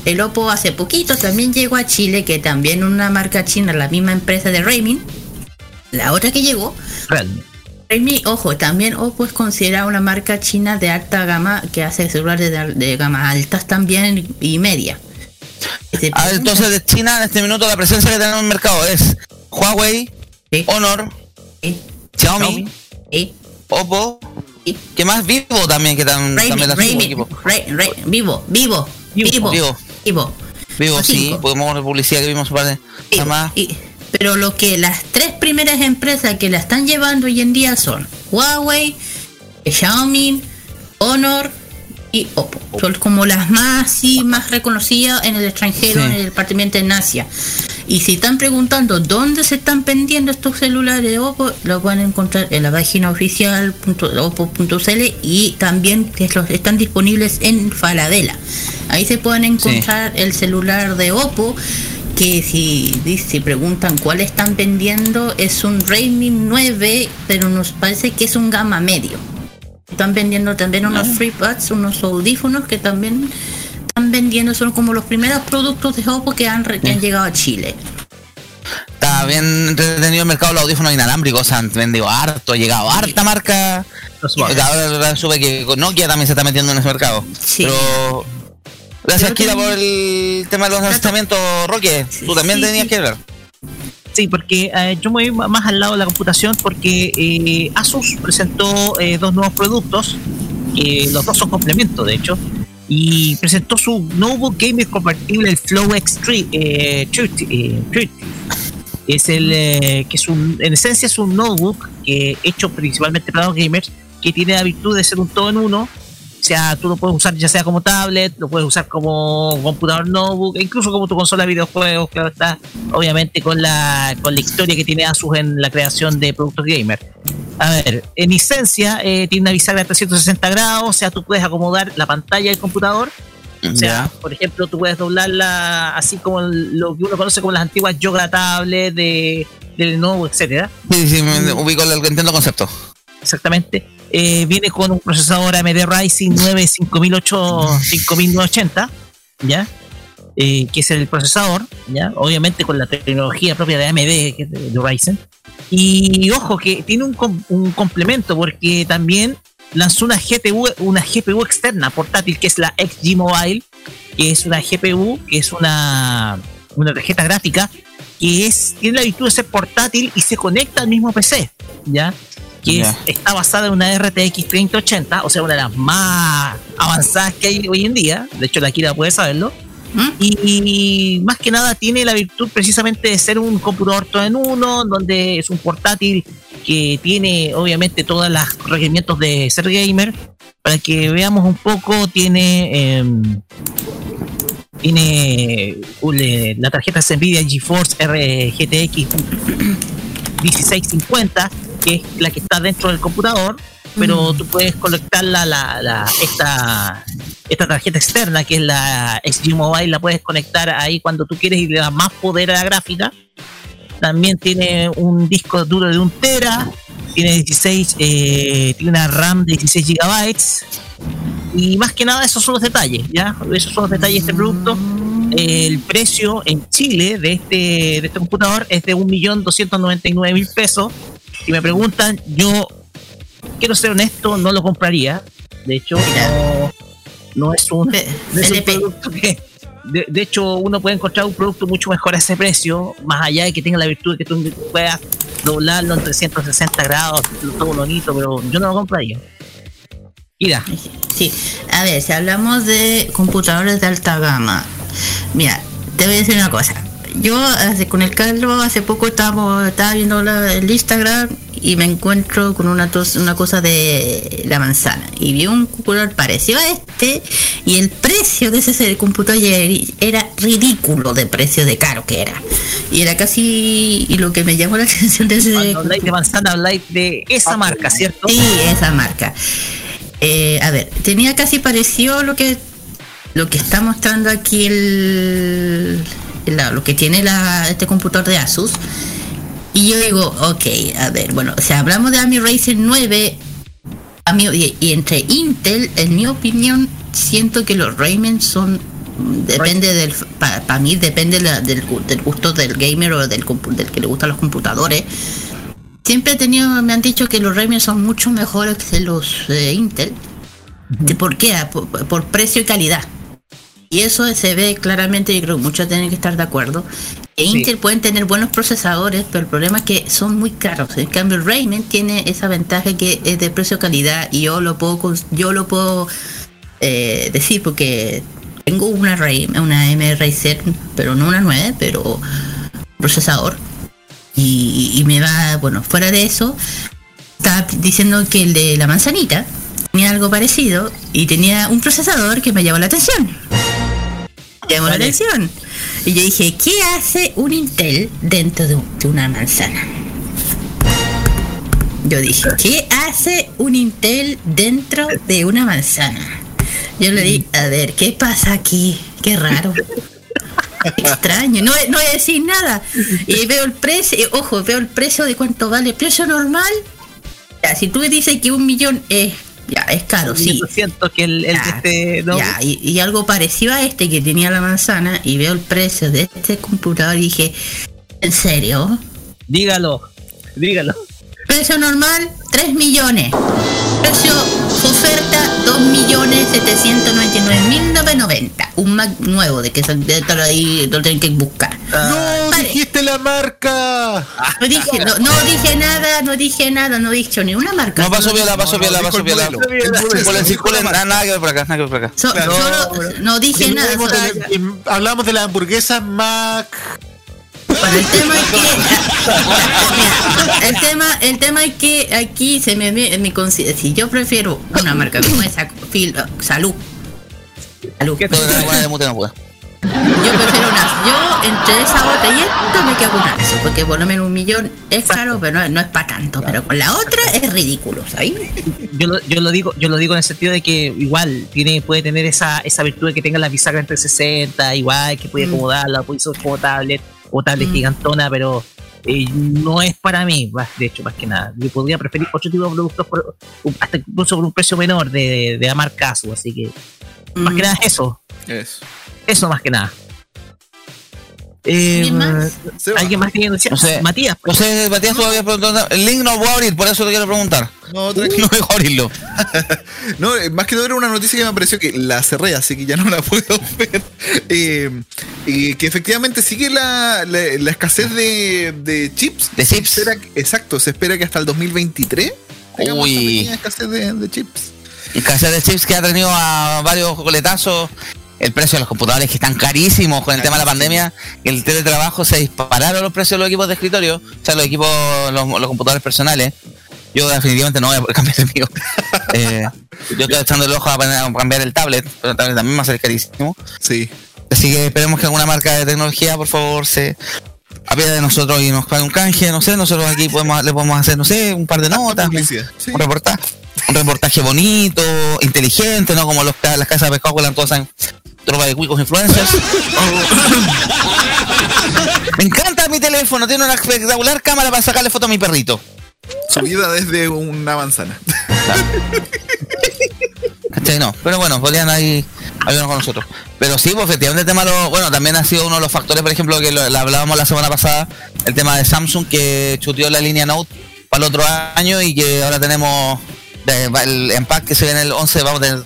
Speaker 5: El Oppo hace poquito también llegó a Chile, que también una marca china, la misma empresa de Ramin, la otra que llegó,
Speaker 4: Realme.
Speaker 5: Realme, ojo, también Oppo es considerada una marca china de alta gama que hace celulares de, de gama altas también y media. Se
Speaker 3: Ah, entonces de China en este minuto la presencia que tenemos en el mercado es Huawei, Honor, Xiaomi, Oppo, ¿qué más? Vivo también, que tan- también la
Speaker 5: Raimi,
Speaker 3: equipo.
Speaker 5: Vivo, vivo, vivo,
Speaker 3: Vivo.
Speaker 5: vivo.
Speaker 3: Vivo, sí, podemos ver publicidad que vimos un par de nada más.
Speaker 5: Y- pero lo que las tres primeras empresas que la están llevando hoy en día son Huawei, Xiaomi, Honor y Oppo. Son como las más sí, más reconocidas en el extranjero,
Speaker 3: Sí.
Speaker 5: en el particularmente en Asia. Y si están preguntando dónde se están vendiendo estos celulares de Oppo, lo pueden encontrar en la página oficial oppo.cl y también que los- están disponibles en Falabella. Ahí se pueden encontrar el celular de Oppo que si, si preguntan cuál están vendiendo es un Redmi 9 pero nos parece que es un gama medio. Están vendiendo también unos FreeBuds unos audífonos que también están vendiendo son como los primeros productos de Oppo que han, re- que han llegado a Chile.
Speaker 3: Está bien entretenido el mercado de los audífonos inalámbricos, han vendido harto, ha llegado harta marca. Ahora supe que Nokia también se está metiendo en ese mercado. Pero gracias Kira por el tema de los lanzamientos, Roque. Tú también
Speaker 4: sí,
Speaker 3: tenías
Speaker 4: sí.
Speaker 3: que hablar.
Speaker 4: Sí, porque eh, yo me voy más al lado de la computación porque eh, Asus presentó eh, dos nuevos productos, que los dos son complementos de hecho, y presentó su notebook gamer compatible, el Flow X3, eh, 30, eh, 30. Es el eh, que es un, en esencia es un notebook hecho principalmente para los gamers, que tiene la virtud de ser un todo en uno. O sea, tú lo puedes usar ya sea como tablet, lo puedes usar como computador notebook, e incluso como tu consola de videojuegos, claro está, obviamente con la, con la historia que tiene Asus en la creación de productos gamer. A ver, en esencia eh, tiene una bisagra de 360 grados, o sea, tú puedes acomodar la pantalla del computador. O sea, por ejemplo, tú puedes doblarla así como lo que uno conoce como las antiguas yoga tablet de, de Lenovo, etcétera.
Speaker 3: Sí, sí, me ubico el, entiendo el concepto.
Speaker 4: Exactamente. Eh, viene con un procesador AMD Ryzen 9 5008 5980, ¿ya? Eh, que es el procesador, ¿ya? Obviamente con la tecnología propia de AMD, de Ryzen. Y ojo, que tiene un, com- un complemento, porque también lanzó una GPU, una GPU externa portátil, que es la XG Mobile, que es una GPU, que es una, una tarjeta gráfica, que es, tiene la virtud de ser portátil y se conecta al mismo PC, ¿ya? Que es- está basada en una RTX 3080, o sea, una de las más avanzadas que hay hoy en día. De hecho, la Kira puede saberlo. Y, y más que nada tiene la virtud precisamente de ser un computador todo en uno, donde es un portátil que tiene obviamente todos los requerimientos de ser gamer. Para que veamos un poco, tiene em, tiene uh, la tarjeta es Nvidia GeForce RGTX 1650, que es la que está dentro del computador, pero tú puedes conectarla la, la, esta, esta tarjeta externa, que es la XG Mobile, la puedes conectar ahí cuando tú quieres y le das más poder a la gráfica. También tiene un disco duro de un tera, tiene 16, eh, tiene una RAM de 16 gigabytes. Y más que nada esos son los detalles, ¿ya? Esos son los detalles de este producto. El precio en Chile de este, de este computador es de 1.299.000 pesos. Si me preguntan, yo quiero ser honesto, no lo compraría. De hecho, no, no es un, no es un producto que. De, de hecho, uno puede encontrar un producto mucho mejor a ese precio, más allá de que tenga la virtud de que tú puedas doblarlo en 360 grados, todo bonito, pero yo no lo compraría. Mira.
Speaker 5: Sí, a ver, si hablamos de computadores de alta gama, mira, te voy a decir una cosa. Yo hace- con el Carlos hace poco estábamos, estaba viendo la- el Instagram y me encuentro con una, tos- una cosa de la manzana. Y vi un computador parecido a este y el precio de ese computador era- era ridículo de precio de caro que era. Y era casi, y lo que me llamó la atención de ese
Speaker 4: Cuando habláis de manzana, habláis de esa marca, ¿cierto?
Speaker 5: Sí, esa marca. Eh, a ver, tenía casi parecido lo que lo que está mostrando aquí el, la- lo que tiene la, este computador de Asus. Y yo digo, ok, a ver, bueno, si hablamos de AMI Ryzen 9 a mí, y, y entre Intel, en mi opinión, siento que los Raymond son depende del para mí depende la- del, gu- del gusto del gamer o del, compu- del que le gustan los computadores siempre he tenido me han dicho que los Raymond son mucho mejores que los eh, Intel ¿De ¿por qué? Ah, Por, por precio y calidad y eso se ve claramente yo creo que muchos tienen que estar de acuerdo e Intel pueden tener buenos procesadores pero el problema es que son muy caros en cambio Raymond tiene esa ventaja que es de precio calidad y yo lo puedo yo lo puedo eh, decir porque tengo una Ray, una M pero no una 9, pero procesador. Y, y me va, bueno, fuera de eso, estaba diciendo que el de la manzanita tenía algo parecido y tenía un procesador que me llamó la atención. Llamó la atención. Y yo dije, ¿qué hace un Intel dentro de, un- de una manzana? Yo dije, ¿qué hace un Intel dentro de una manzana? Yo le di, a ver, ¿qué pasa aquí? Qué raro. Extraño, no, no voy a decir nada. Y veo el precio, eh, ojo, veo el precio de cuánto vale. Precio normal. Ya, si tú me dices que un millón es, ya, es caro, sí.
Speaker 4: siento que el, el
Speaker 5: Ya,
Speaker 4: de este, ¿no?
Speaker 5: ya, y, y algo parecido a este que tenía la manzana y veo el precio de este computador y dije, ¿en serio?
Speaker 4: Dígalo, dígalo.
Speaker 5: Precio normal, 3 millones. Precio oferta, 2 millones 799.990. Un Mac nuevo de que se- de estar ahí, lo tienen que buscar.
Speaker 6: ¡No! ¡Dijiste la marca!
Speaker 5: No dije, no, no dije nada, no dije nada, no he dicho ni una marca.
Speaker 3: No, paso viola, paso viola, paso viola. Circulen, circulen. Nada que ver por acá, nada que ver por acá.
Speaker 5: So- solo- no dije nada.
Speaker 6: Hablamos de, la- hablamos de la hamburguesa Mac.
Speaker 5: Bueno, el tema es que el tema el tema es que aquí se me ve mi consi- si yo prefiero una marca como esa fil- salud salud Yo prefiero una yo entre esa otra y esta me quedo con una eso porque por lo menos un millón es caro pero no, no es para tanto pero con la otra es ridículo ¿sabes?
Speaker 4: Yo lo, yo lo digo, yo lo digo en el sentido de que igual tiene, puede tener esa, esa virtud de que tenga la bisagra entre 60, igual que puede
Speaker 5: Mm.
Speaker 4: acomodarla, puede usar como tablet o tablet
Speaker 5: Mm.
Speaker 4: gigantona, pero eh, no es para mí, más- de hecho, más que nada. Yo podría preferir otro tipo de productos, por- hasta incluso por un precio menor de, de la marca Asus, así que más que nada eso.
Speaker 7: Eso.
Speaker 4: Eso más que nada. Eh,
Speaker 5: ¿Alguien más?
Speaker 4: ¿Alguien más tiene decir?
Speaker 3: No sé.
Speaker 4: Matías.
Speaker 3: No sé, Matías todavía preguntando. El link no lo voy a abrir, por eso te quiero preguntar.
Speaker 7: No, tranquilo.
Speaker 3: No voy a abrirlo.
Speaker 7: No, eh, más que todo era una noticia que me pareció que la cerré, así que ya no la puedo ver. Eh, y que efectivamente sigue la, la, la escasez de, de chips.
Speaker 3: De chips.
Speaker 7: Se espera que- exacto, se espera que hasta el 2023 tengamos
Speaker 3: Uy.
Speaker 7: escasez de, de chips.
Speaker 3: Escasez de chips que ha tenido a varios coletazos. El precio de los computadores que están carísimos con el tema de la pandemia. El teletrabajo se dispararon los precios de los equipos de escritorio. O sea, los equipos, los, los computadores personales. Yo definitivamente no voy a poder cambiar el mío. Eh, yo estoy echando el ojo a a cambiar el tablet, pero el tablet también va a ser carísimo.
Speaker 7: Sí.
Speaker 3: Así que esperemos que alguna marca de tecnología, por favor, se apiade de nosotros y nos pague un canje, no sé, nosotros aquí podemos, le podemos hacer, no sé, un par de notas.
Speaker 7: Sí.
Speaker 3: un reportaje, un reportaje bonito, inteligente, no como los, las casas de pescado que todas en tropa de cuicos influencers. Me encanta mi teléfono, tiene una espectacular cámara para sacarle foto a mi perrito.
Speaker 7: Subida desde una manzana.
Speaker 3: ¿Cachai? No, pero bueno, podrían ahí ayudarnos con nosotros. Pero sí, pues efectivamente el tema, lo, bueno, también ha sido uno de los factores, por ejemplo, que lo, lo hablábamos la semana pasada, el tema de Samsung que chuteó la línea Note para el otro año y que ahora tenemos de- el empaque que se ve en el 11, vamos a tener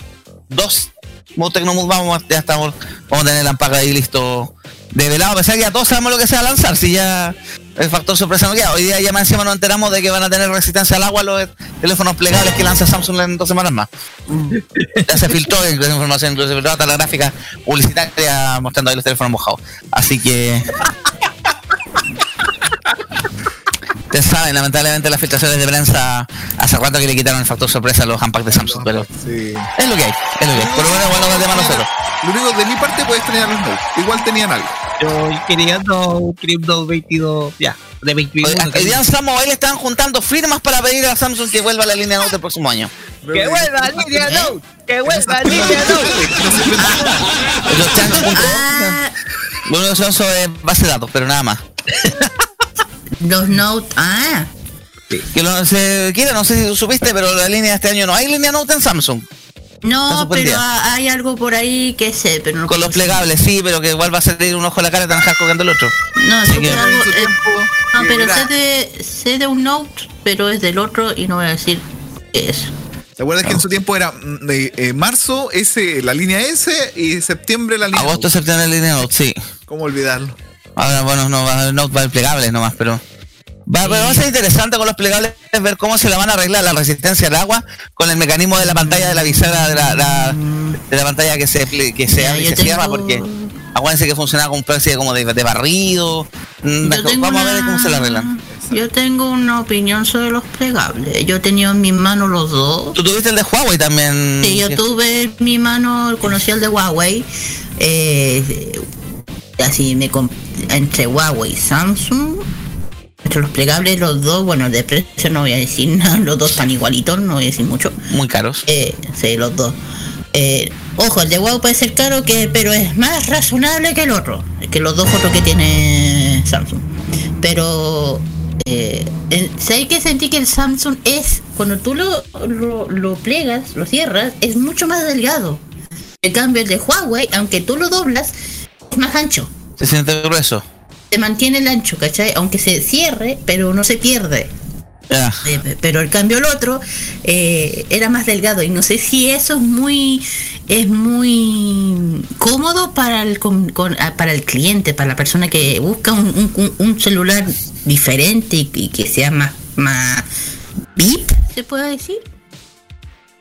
Speaker 3: dos Mood Tecnomood, vamos, ya estamos, vamos a tener el empaque ahí listo de velado, a pesar que ya todos sabemos lo que se va a lanzar, si ya el factor sorpresa no queda. Hoy día ya más encima nos enteramos de que van a tener resistencia al agua los teléfonos plegables que lanza Samsung en dos semanas más. Ya se filtró incluso información, incluso se filtró hasta la gráfica publicitaria mostrando ahí los teléfonos mojados. Así que. Ustedes saben, lamentablemente las filtraciones de prensa hace rato que le quitaron el factor sorpresa a los unpacks de Samsung, pero
Speaker 7: Sí.
Speaker 3: es lo que hay, es lo que hay. Por lo menos bueno de tema nosotros.
Speaker 7: Lo único de mi parte puedes tener los Note. Igual tenían algo.
Speaker 4: Yo quería no, Crypto 22, ya, de 21.
Speaker 3: Hoy hoy día están juntando firmas para pedir a Samsung que vuelva a la línea Note el próximo año.
Speaker 4: ¡Que vuelva línea Note! ¡Que vuelva línea Note!
Speaker 3: Los.
Speaker 5: Ah,
Speaker 3: Lo único que son eso es base de datos, pero nada más.
Speaker 5: los Note. Ah,
Speaker 3: Que lo, se, Kira, no sé si tú supiste, pero la línea de este año no hay línea Note en Samsung.
Speaker 5: No, pero ha- hay algo por ahí que sé, pero no
Speaker 3: Con los plegables, sí, pero que vuelva a salir un ojo a la cara y te van a dejar colgando el otro.
Speaker 5: No, sé
Speaker 3: que-
Speaker 5: que algo, eh, no, pero sé de, sé de un Note, pero es del otro y no voy a decir qué es.
Speaker 7: ¿Te acuerdas que en su tiempo era mm, de, eh, marzo S, la línea S y septiembre la línea
Speaker 3: Agosto,
Speaker 7: Note?
Speaker 3: septiembre, línea Note, sí.
Speaker 7: ¿Cómo olvidarlo?
Speaker 3: Ahora, bueno, no va Note, va a haber plegables nomás, pero. Va, pero va a ser interesante con los plegables ver cómo se la van a arreglar la resistencia al agua con el mecanismo de la pantalla de la visera de la, la- de la pantalla que se que se abre y cierra porque acuérdense que funcionaba con especie como de, de barrido. Mm, Vamos a ver cómo se la arreglan.
Speaker 5: Yo tengo una opinión sobre los plegables. Yo he tenido en mis manos los dos.
Speaker 3: Tú tuviste el de Huawei también.
Speaker 5: Sí, yo tuve en mi mano, conocí el de Huawei. eh, así me entre Huawei y Samsung. Entre los plegables, los dos, bueno, de precio no voy a decir nada, los dos están igualitos, no voy a decir mucho.
Speaker 3: Muy caros.
Speaker 5: Eh, sí, los dos. Eh, ojo, el de Huawei puede ser caro, que, pero es más razonable que el otro, que los dos otros que tiene Samsung. Pero eh, hay que sentir que el Samsung es, cuando tú lo, lo, lo plegas, lo cierras, es mucho más delgado. En cambio, el de Huawei, aunque tú lo doblas, es más ancho.
Speaker 3: Se siente grueso.
Speaker 5: Se mantiene el ancho, ¿cachai? Aunque se cierre, pero no se pierde.
Speaker 3: Ya.
Speaker 5: Eh, pero el cambio el otro eh, era más delgado y no sé si eso es muy es muy cómodo para el con- con- ah, para el cliente para la persona que busca un, un- un- un celular diferente y, y que sea más más VIP se puede decir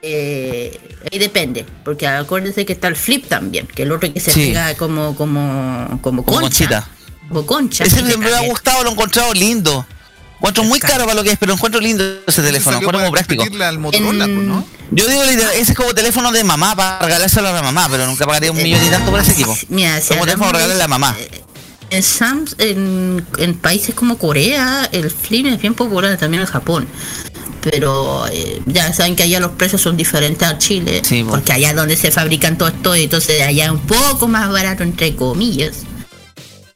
Speaker 5: eh, ahí depende porque acuérdense que está el flip también que el otro que se
Speaker 3: Sí.
Speaker 5: pega como como como
Speaker 3: Como
Speaker 5: concha
Speaker 3: conchita.
Speaker 5: Como concha
Speaker 3: Ese me ha gustado, lo he encontrado lindo. Encuentro muy caro para lo que es, pero encuentro lindo ese teléfono, encuentro como práctico.
Speaker 7: al Motorola, pues, ¿no?
Speaker 3: Yo digo, literal, ese es como teléfono de mamá para regalárselo a la mamá, pero nunca pagaría un millón y tanto por ese equipo.
Speaker 5: Mira, si
Speaker 3: Como teléfono regalarle a la mamá.
Speaker 5: En, Sams, en, en países como Corea, el flip es bien popular, también en Japón. Pero eh, ya saben que allá los precios son diferentes a Chile,
Speaker 3: Sí,
Speaker 5: porque allá es donde se fabrican todo esto, entonces allá es un poco más barato, entre comillas.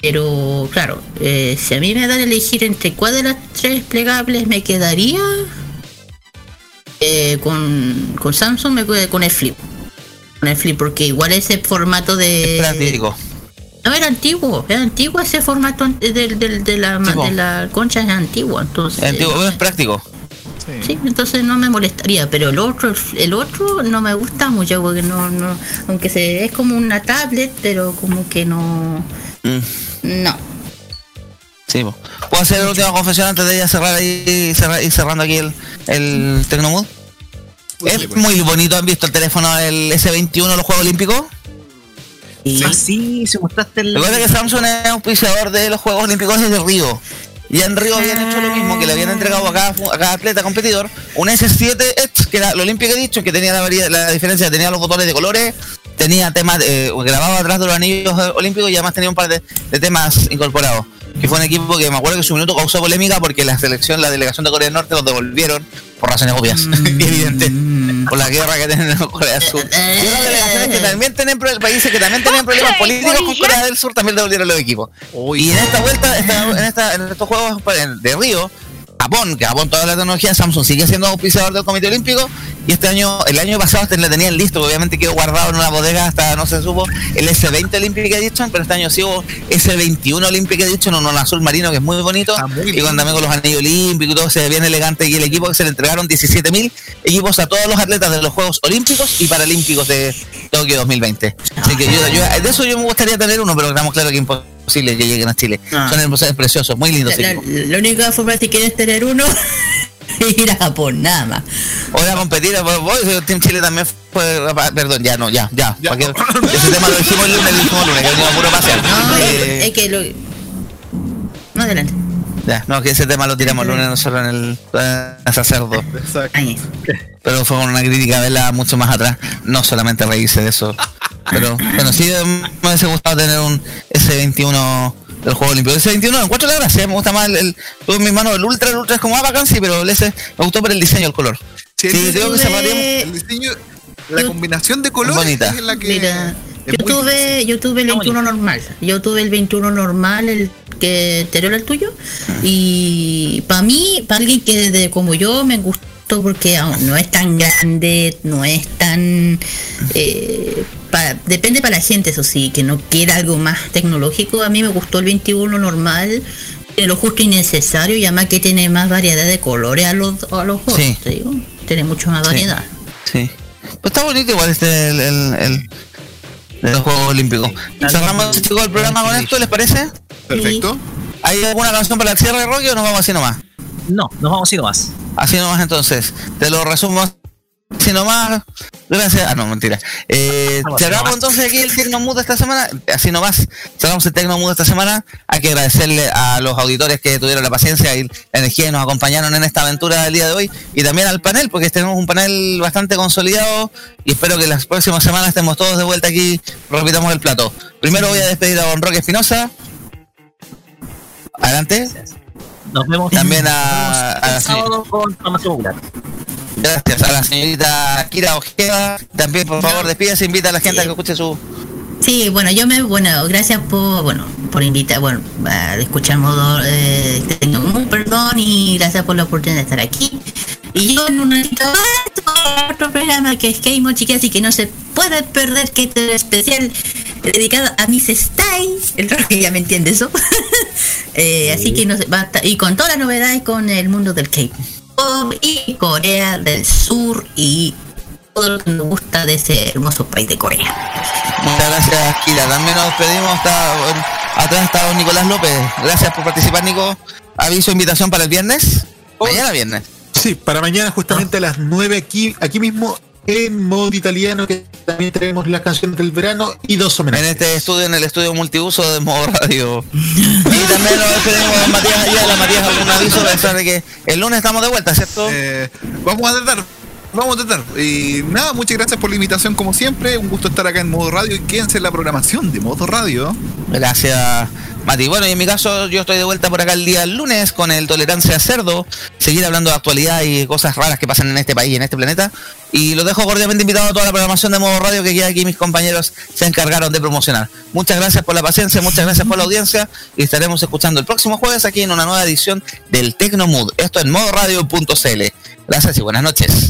Speaker 5: Pero claro, eh, si a mí me dan a elegir entre cuál de las tres plegables me quedaría eh, con, con Samsung, me quedo con el Flip. Con el Flip, porque igual ese formato de.
Speaker 3: Práctico.
Speaker 5: No, era antiguo, era antiguo ese formato de, de, de- de la,
Speaker 3: Sí,
Speaker 5: de la concha, es antiguo, entonces.
Speaker 3: Antiguo, es práctico.
Speaker 5: Sí, entonces no me molestaría, pero el otro, el otro no me gusta mucho porque no, no, aunque se es como una tablet, pero como que no,
Speaker 3: Mm,
Speaker 5: no.
Speaker 3: sí, po. ¿Puedo hacer la última confesión antes de ya cerrar ahí cerrar, ir cerrando aquí el, el Tecnomood? Es muy bonito, ¿han visto el teléfono del S21 de los Juegos Olímpicos?
Speaker 4: Ah, sí, se mostraste el.
Speaker 3: Recuerda que Samsung es auspiciador de los Juegos Olímpicos desde Río. Y en Río habían hecho lo mismo, que le habían entregado a cada, a cada atleta competidor un S7 Edge, que era lo limpio que he dicho, que tenía la, varia- la diferencia, tenía los botones de colores, tenía temas eh, grabado atrás de los anillos eh, olímpicos y además tenía un par de, de temas incorporados. Que fue un equipo que me acuerdo que en su minuto causó polémica porque la selección, la delegación de Corea del Norte los devolvieron por razones obvias y evidentes, por la guerra que tienen con Corea del Sur. Y otras delegaciones que también tienen países que también tenían problemas políticos con Corea del Sur también devolvieron los equipos. Y en esta vuelta, esta- en, esta- en estos juegos de Río, Japón, que Japón toda la tecnología, Samsung sigue siendo auspiciador del Comité Olímpico y este año, el año pasado este le tenían listo, obviamente quedó guardado en una bodega hasta no se supo el S20 Olympic Edition, pero este año hubo S21 Olympic Edition, uno en azul marino que es muy bonito y con, también con los anillos olímpicos y todo, se ve bien elegante y el equipo que se le entregaron 17.000 equipos a todos los atletas de los Juegos Olímpicos y Paralímpicos de Tokio 2020. Así que yo, yo- de eso yo me gustaría tener uno, pero estamos claro que es imposible que lleguen a Chile.
Speaker 5: Ah.
Speaker 3: Son hermosos, preciosos, muy lindos.
Speaker 5: La,
Speaker 3: equipos.
Speaker 5: la única forma si quieres tener uno es ir a Japón, nada más.
Speaker 3: Voy a competir, voy, Team Chile también fue, perdón, ya no, ya, ya, ese tema lo dijimos el lunes, lo dijimos el lunes, que a puro pasear.
Speaker 5: No,
Speaker 3: Eh,
Speaker 5: es que lo. No, adelante.
Speaker 3: ya, no, que ese tema lo tiramos el lunes nosotros en el en Sacerdo.
Speaker 5: Ay,
Speaker 3: Pero fue con una crítica verla mucho más atrás, no solamente reírse de eso. Pero bueno, sí me hubiese gustado tener un S21 del juego olímpico. El S21 lo encuentro la gracia, me gusta más el, el tuve en mis manos el Ultra, el Ultra es como ah, bacán, sí, pero el S me gustó por el diseño, el color.
Speaker 7: Sí,
Speaker 3: Sí,
Speaker 7: el
Speaker 3: creo que
Speaker 7: diseño-
Speaker 3: cerraríamos.
Speaker 7: el diseño, la combinación de colores
Speaker 3: Bonita.
Speaker 7: es la que.
Speaker 5: Mira,
Speaker 7: es
Speaker 5: yo tuve, yo tuve el 21 normal. Yo tuve el 21 normal, el que anterior al tuyo. Y para mí, para alguien que de, como yo me gustó porque aún no es tan grande, no es tan eh, pa- depende para la gente, eso sí, que no quiera algo más tecnológico. A mí me gustó el 21 normal, tiene lo justo y necesario, y además que tiene más variedad de colores a los, a los juegos,
Speaker 3: Sí.
Speaker 5: te digo. Tiene mucho más variedad.
Speaker 3: Sí. Pues está bonito igual este el, el, el- de los Juegos Olímpicos. Cerramos chicos el programa con esto, ¿les parece?
Speaker 7: Perfecto.
Speaker 3: ¿Hay alguna canción para el cierre de Rocky o nos vamos así nomás?
Speaker 4: No, nos vamos así nomás.
Speaker 3: Así nomás entonces. Te lo resumo así nomás. Gracias. Ah, no, mentira. Eh,
Speaker 4: Vamos,
Speaker 3: cerramos entonces aquí el Tecnomood de esta semana. Así nomás. Cerramos el Tecnomood de esta semana. Hay que agradecerle a los auditores que tuvieron la paciencia y la energía y nos acompañaron en esta aventura del día de hoy. Y también al panel, porque tenemos un panel bastante consolidado. Y espero que las próximas semanas estemos todos de vuelta aquí. Repitamos el plato. Primero voy a despedir a Don Roque Espinosa. Adelante.
Speaker 4: Nos vemos
Speaker 3: También a-
Speaker 4: el sábado con Farmacia Popular.
Speaker 3: Gracias a la señorita Kira Ojeda. También, por favor, despídase, invita a la gente a que escuche su.
Speaker 5: Sí, bueno, yo me, bueno, gracias por, bueno, por invitar, bueno, a escuchar modo, eh, tengo un perdón y gracias por la oportunidad de estar aquí. Y yo en un ratito más, otro programa que es Game chicas, y que no se puede perder, que es especial dedicado a Miss Style, el que ya me entiende eso. Eh, Así que no se va a estar- y con todas las novedades con el mundo del K-pop y Corea del Sur y todo lo que nos gusta de ese hermoso país de Corea.
Speaker 3: Muchas gracias, Kira. También nos despedimos. Está, bueno, atrás está don Nicolás López. Gracias por participar, Nico. Aviso invitación para el viernes. Mañana viernes.
Speaker 6: Sí, para mañana justamente a las 9 aquí, aquí mismo en modo italiano, que también tenemos las canciones del verano y dos
Speaker 3: En
Speaker 6: homenajes.
Speaker 3: este estudio, en el estudio multiuso de Modo Radio. Y también nos despedimos con Matías Ayala. Matías, algún aviso de eso de que el lunes estamos de vuelta, ¿cierto?
Speaker 7: Eh, vamos a tratar. vamos a tratar. Y nada, muchas gracias por la invitación como siempre. Un gusto estar acá en Modo Radio y quédense en la programación de Modo Radio.
Speaker 3: Gracias, Mati. Bueno, y en mi caso, yo estoy de vuelta por acá el día lunes con el Tolerancia Cerdo, seguir hablando de actualidad y cosas raras que pasan en este país y en este planeta. Y los dejo cordialmente invitado a toda la programación de Modo Radio que ya aquí mis compañeros se encargaron de promocionar. Muchas gracias por la paciencia, muchas gracias por la audiencia y estaremos escuchando el próximo jueves aquí en una nueva edición del Tecnomood. Esto en modoradio.cl. Gracias y buenas noches.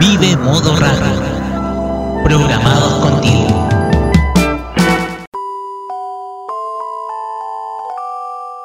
Speaker 4: Vive modo radio. Programados contigo.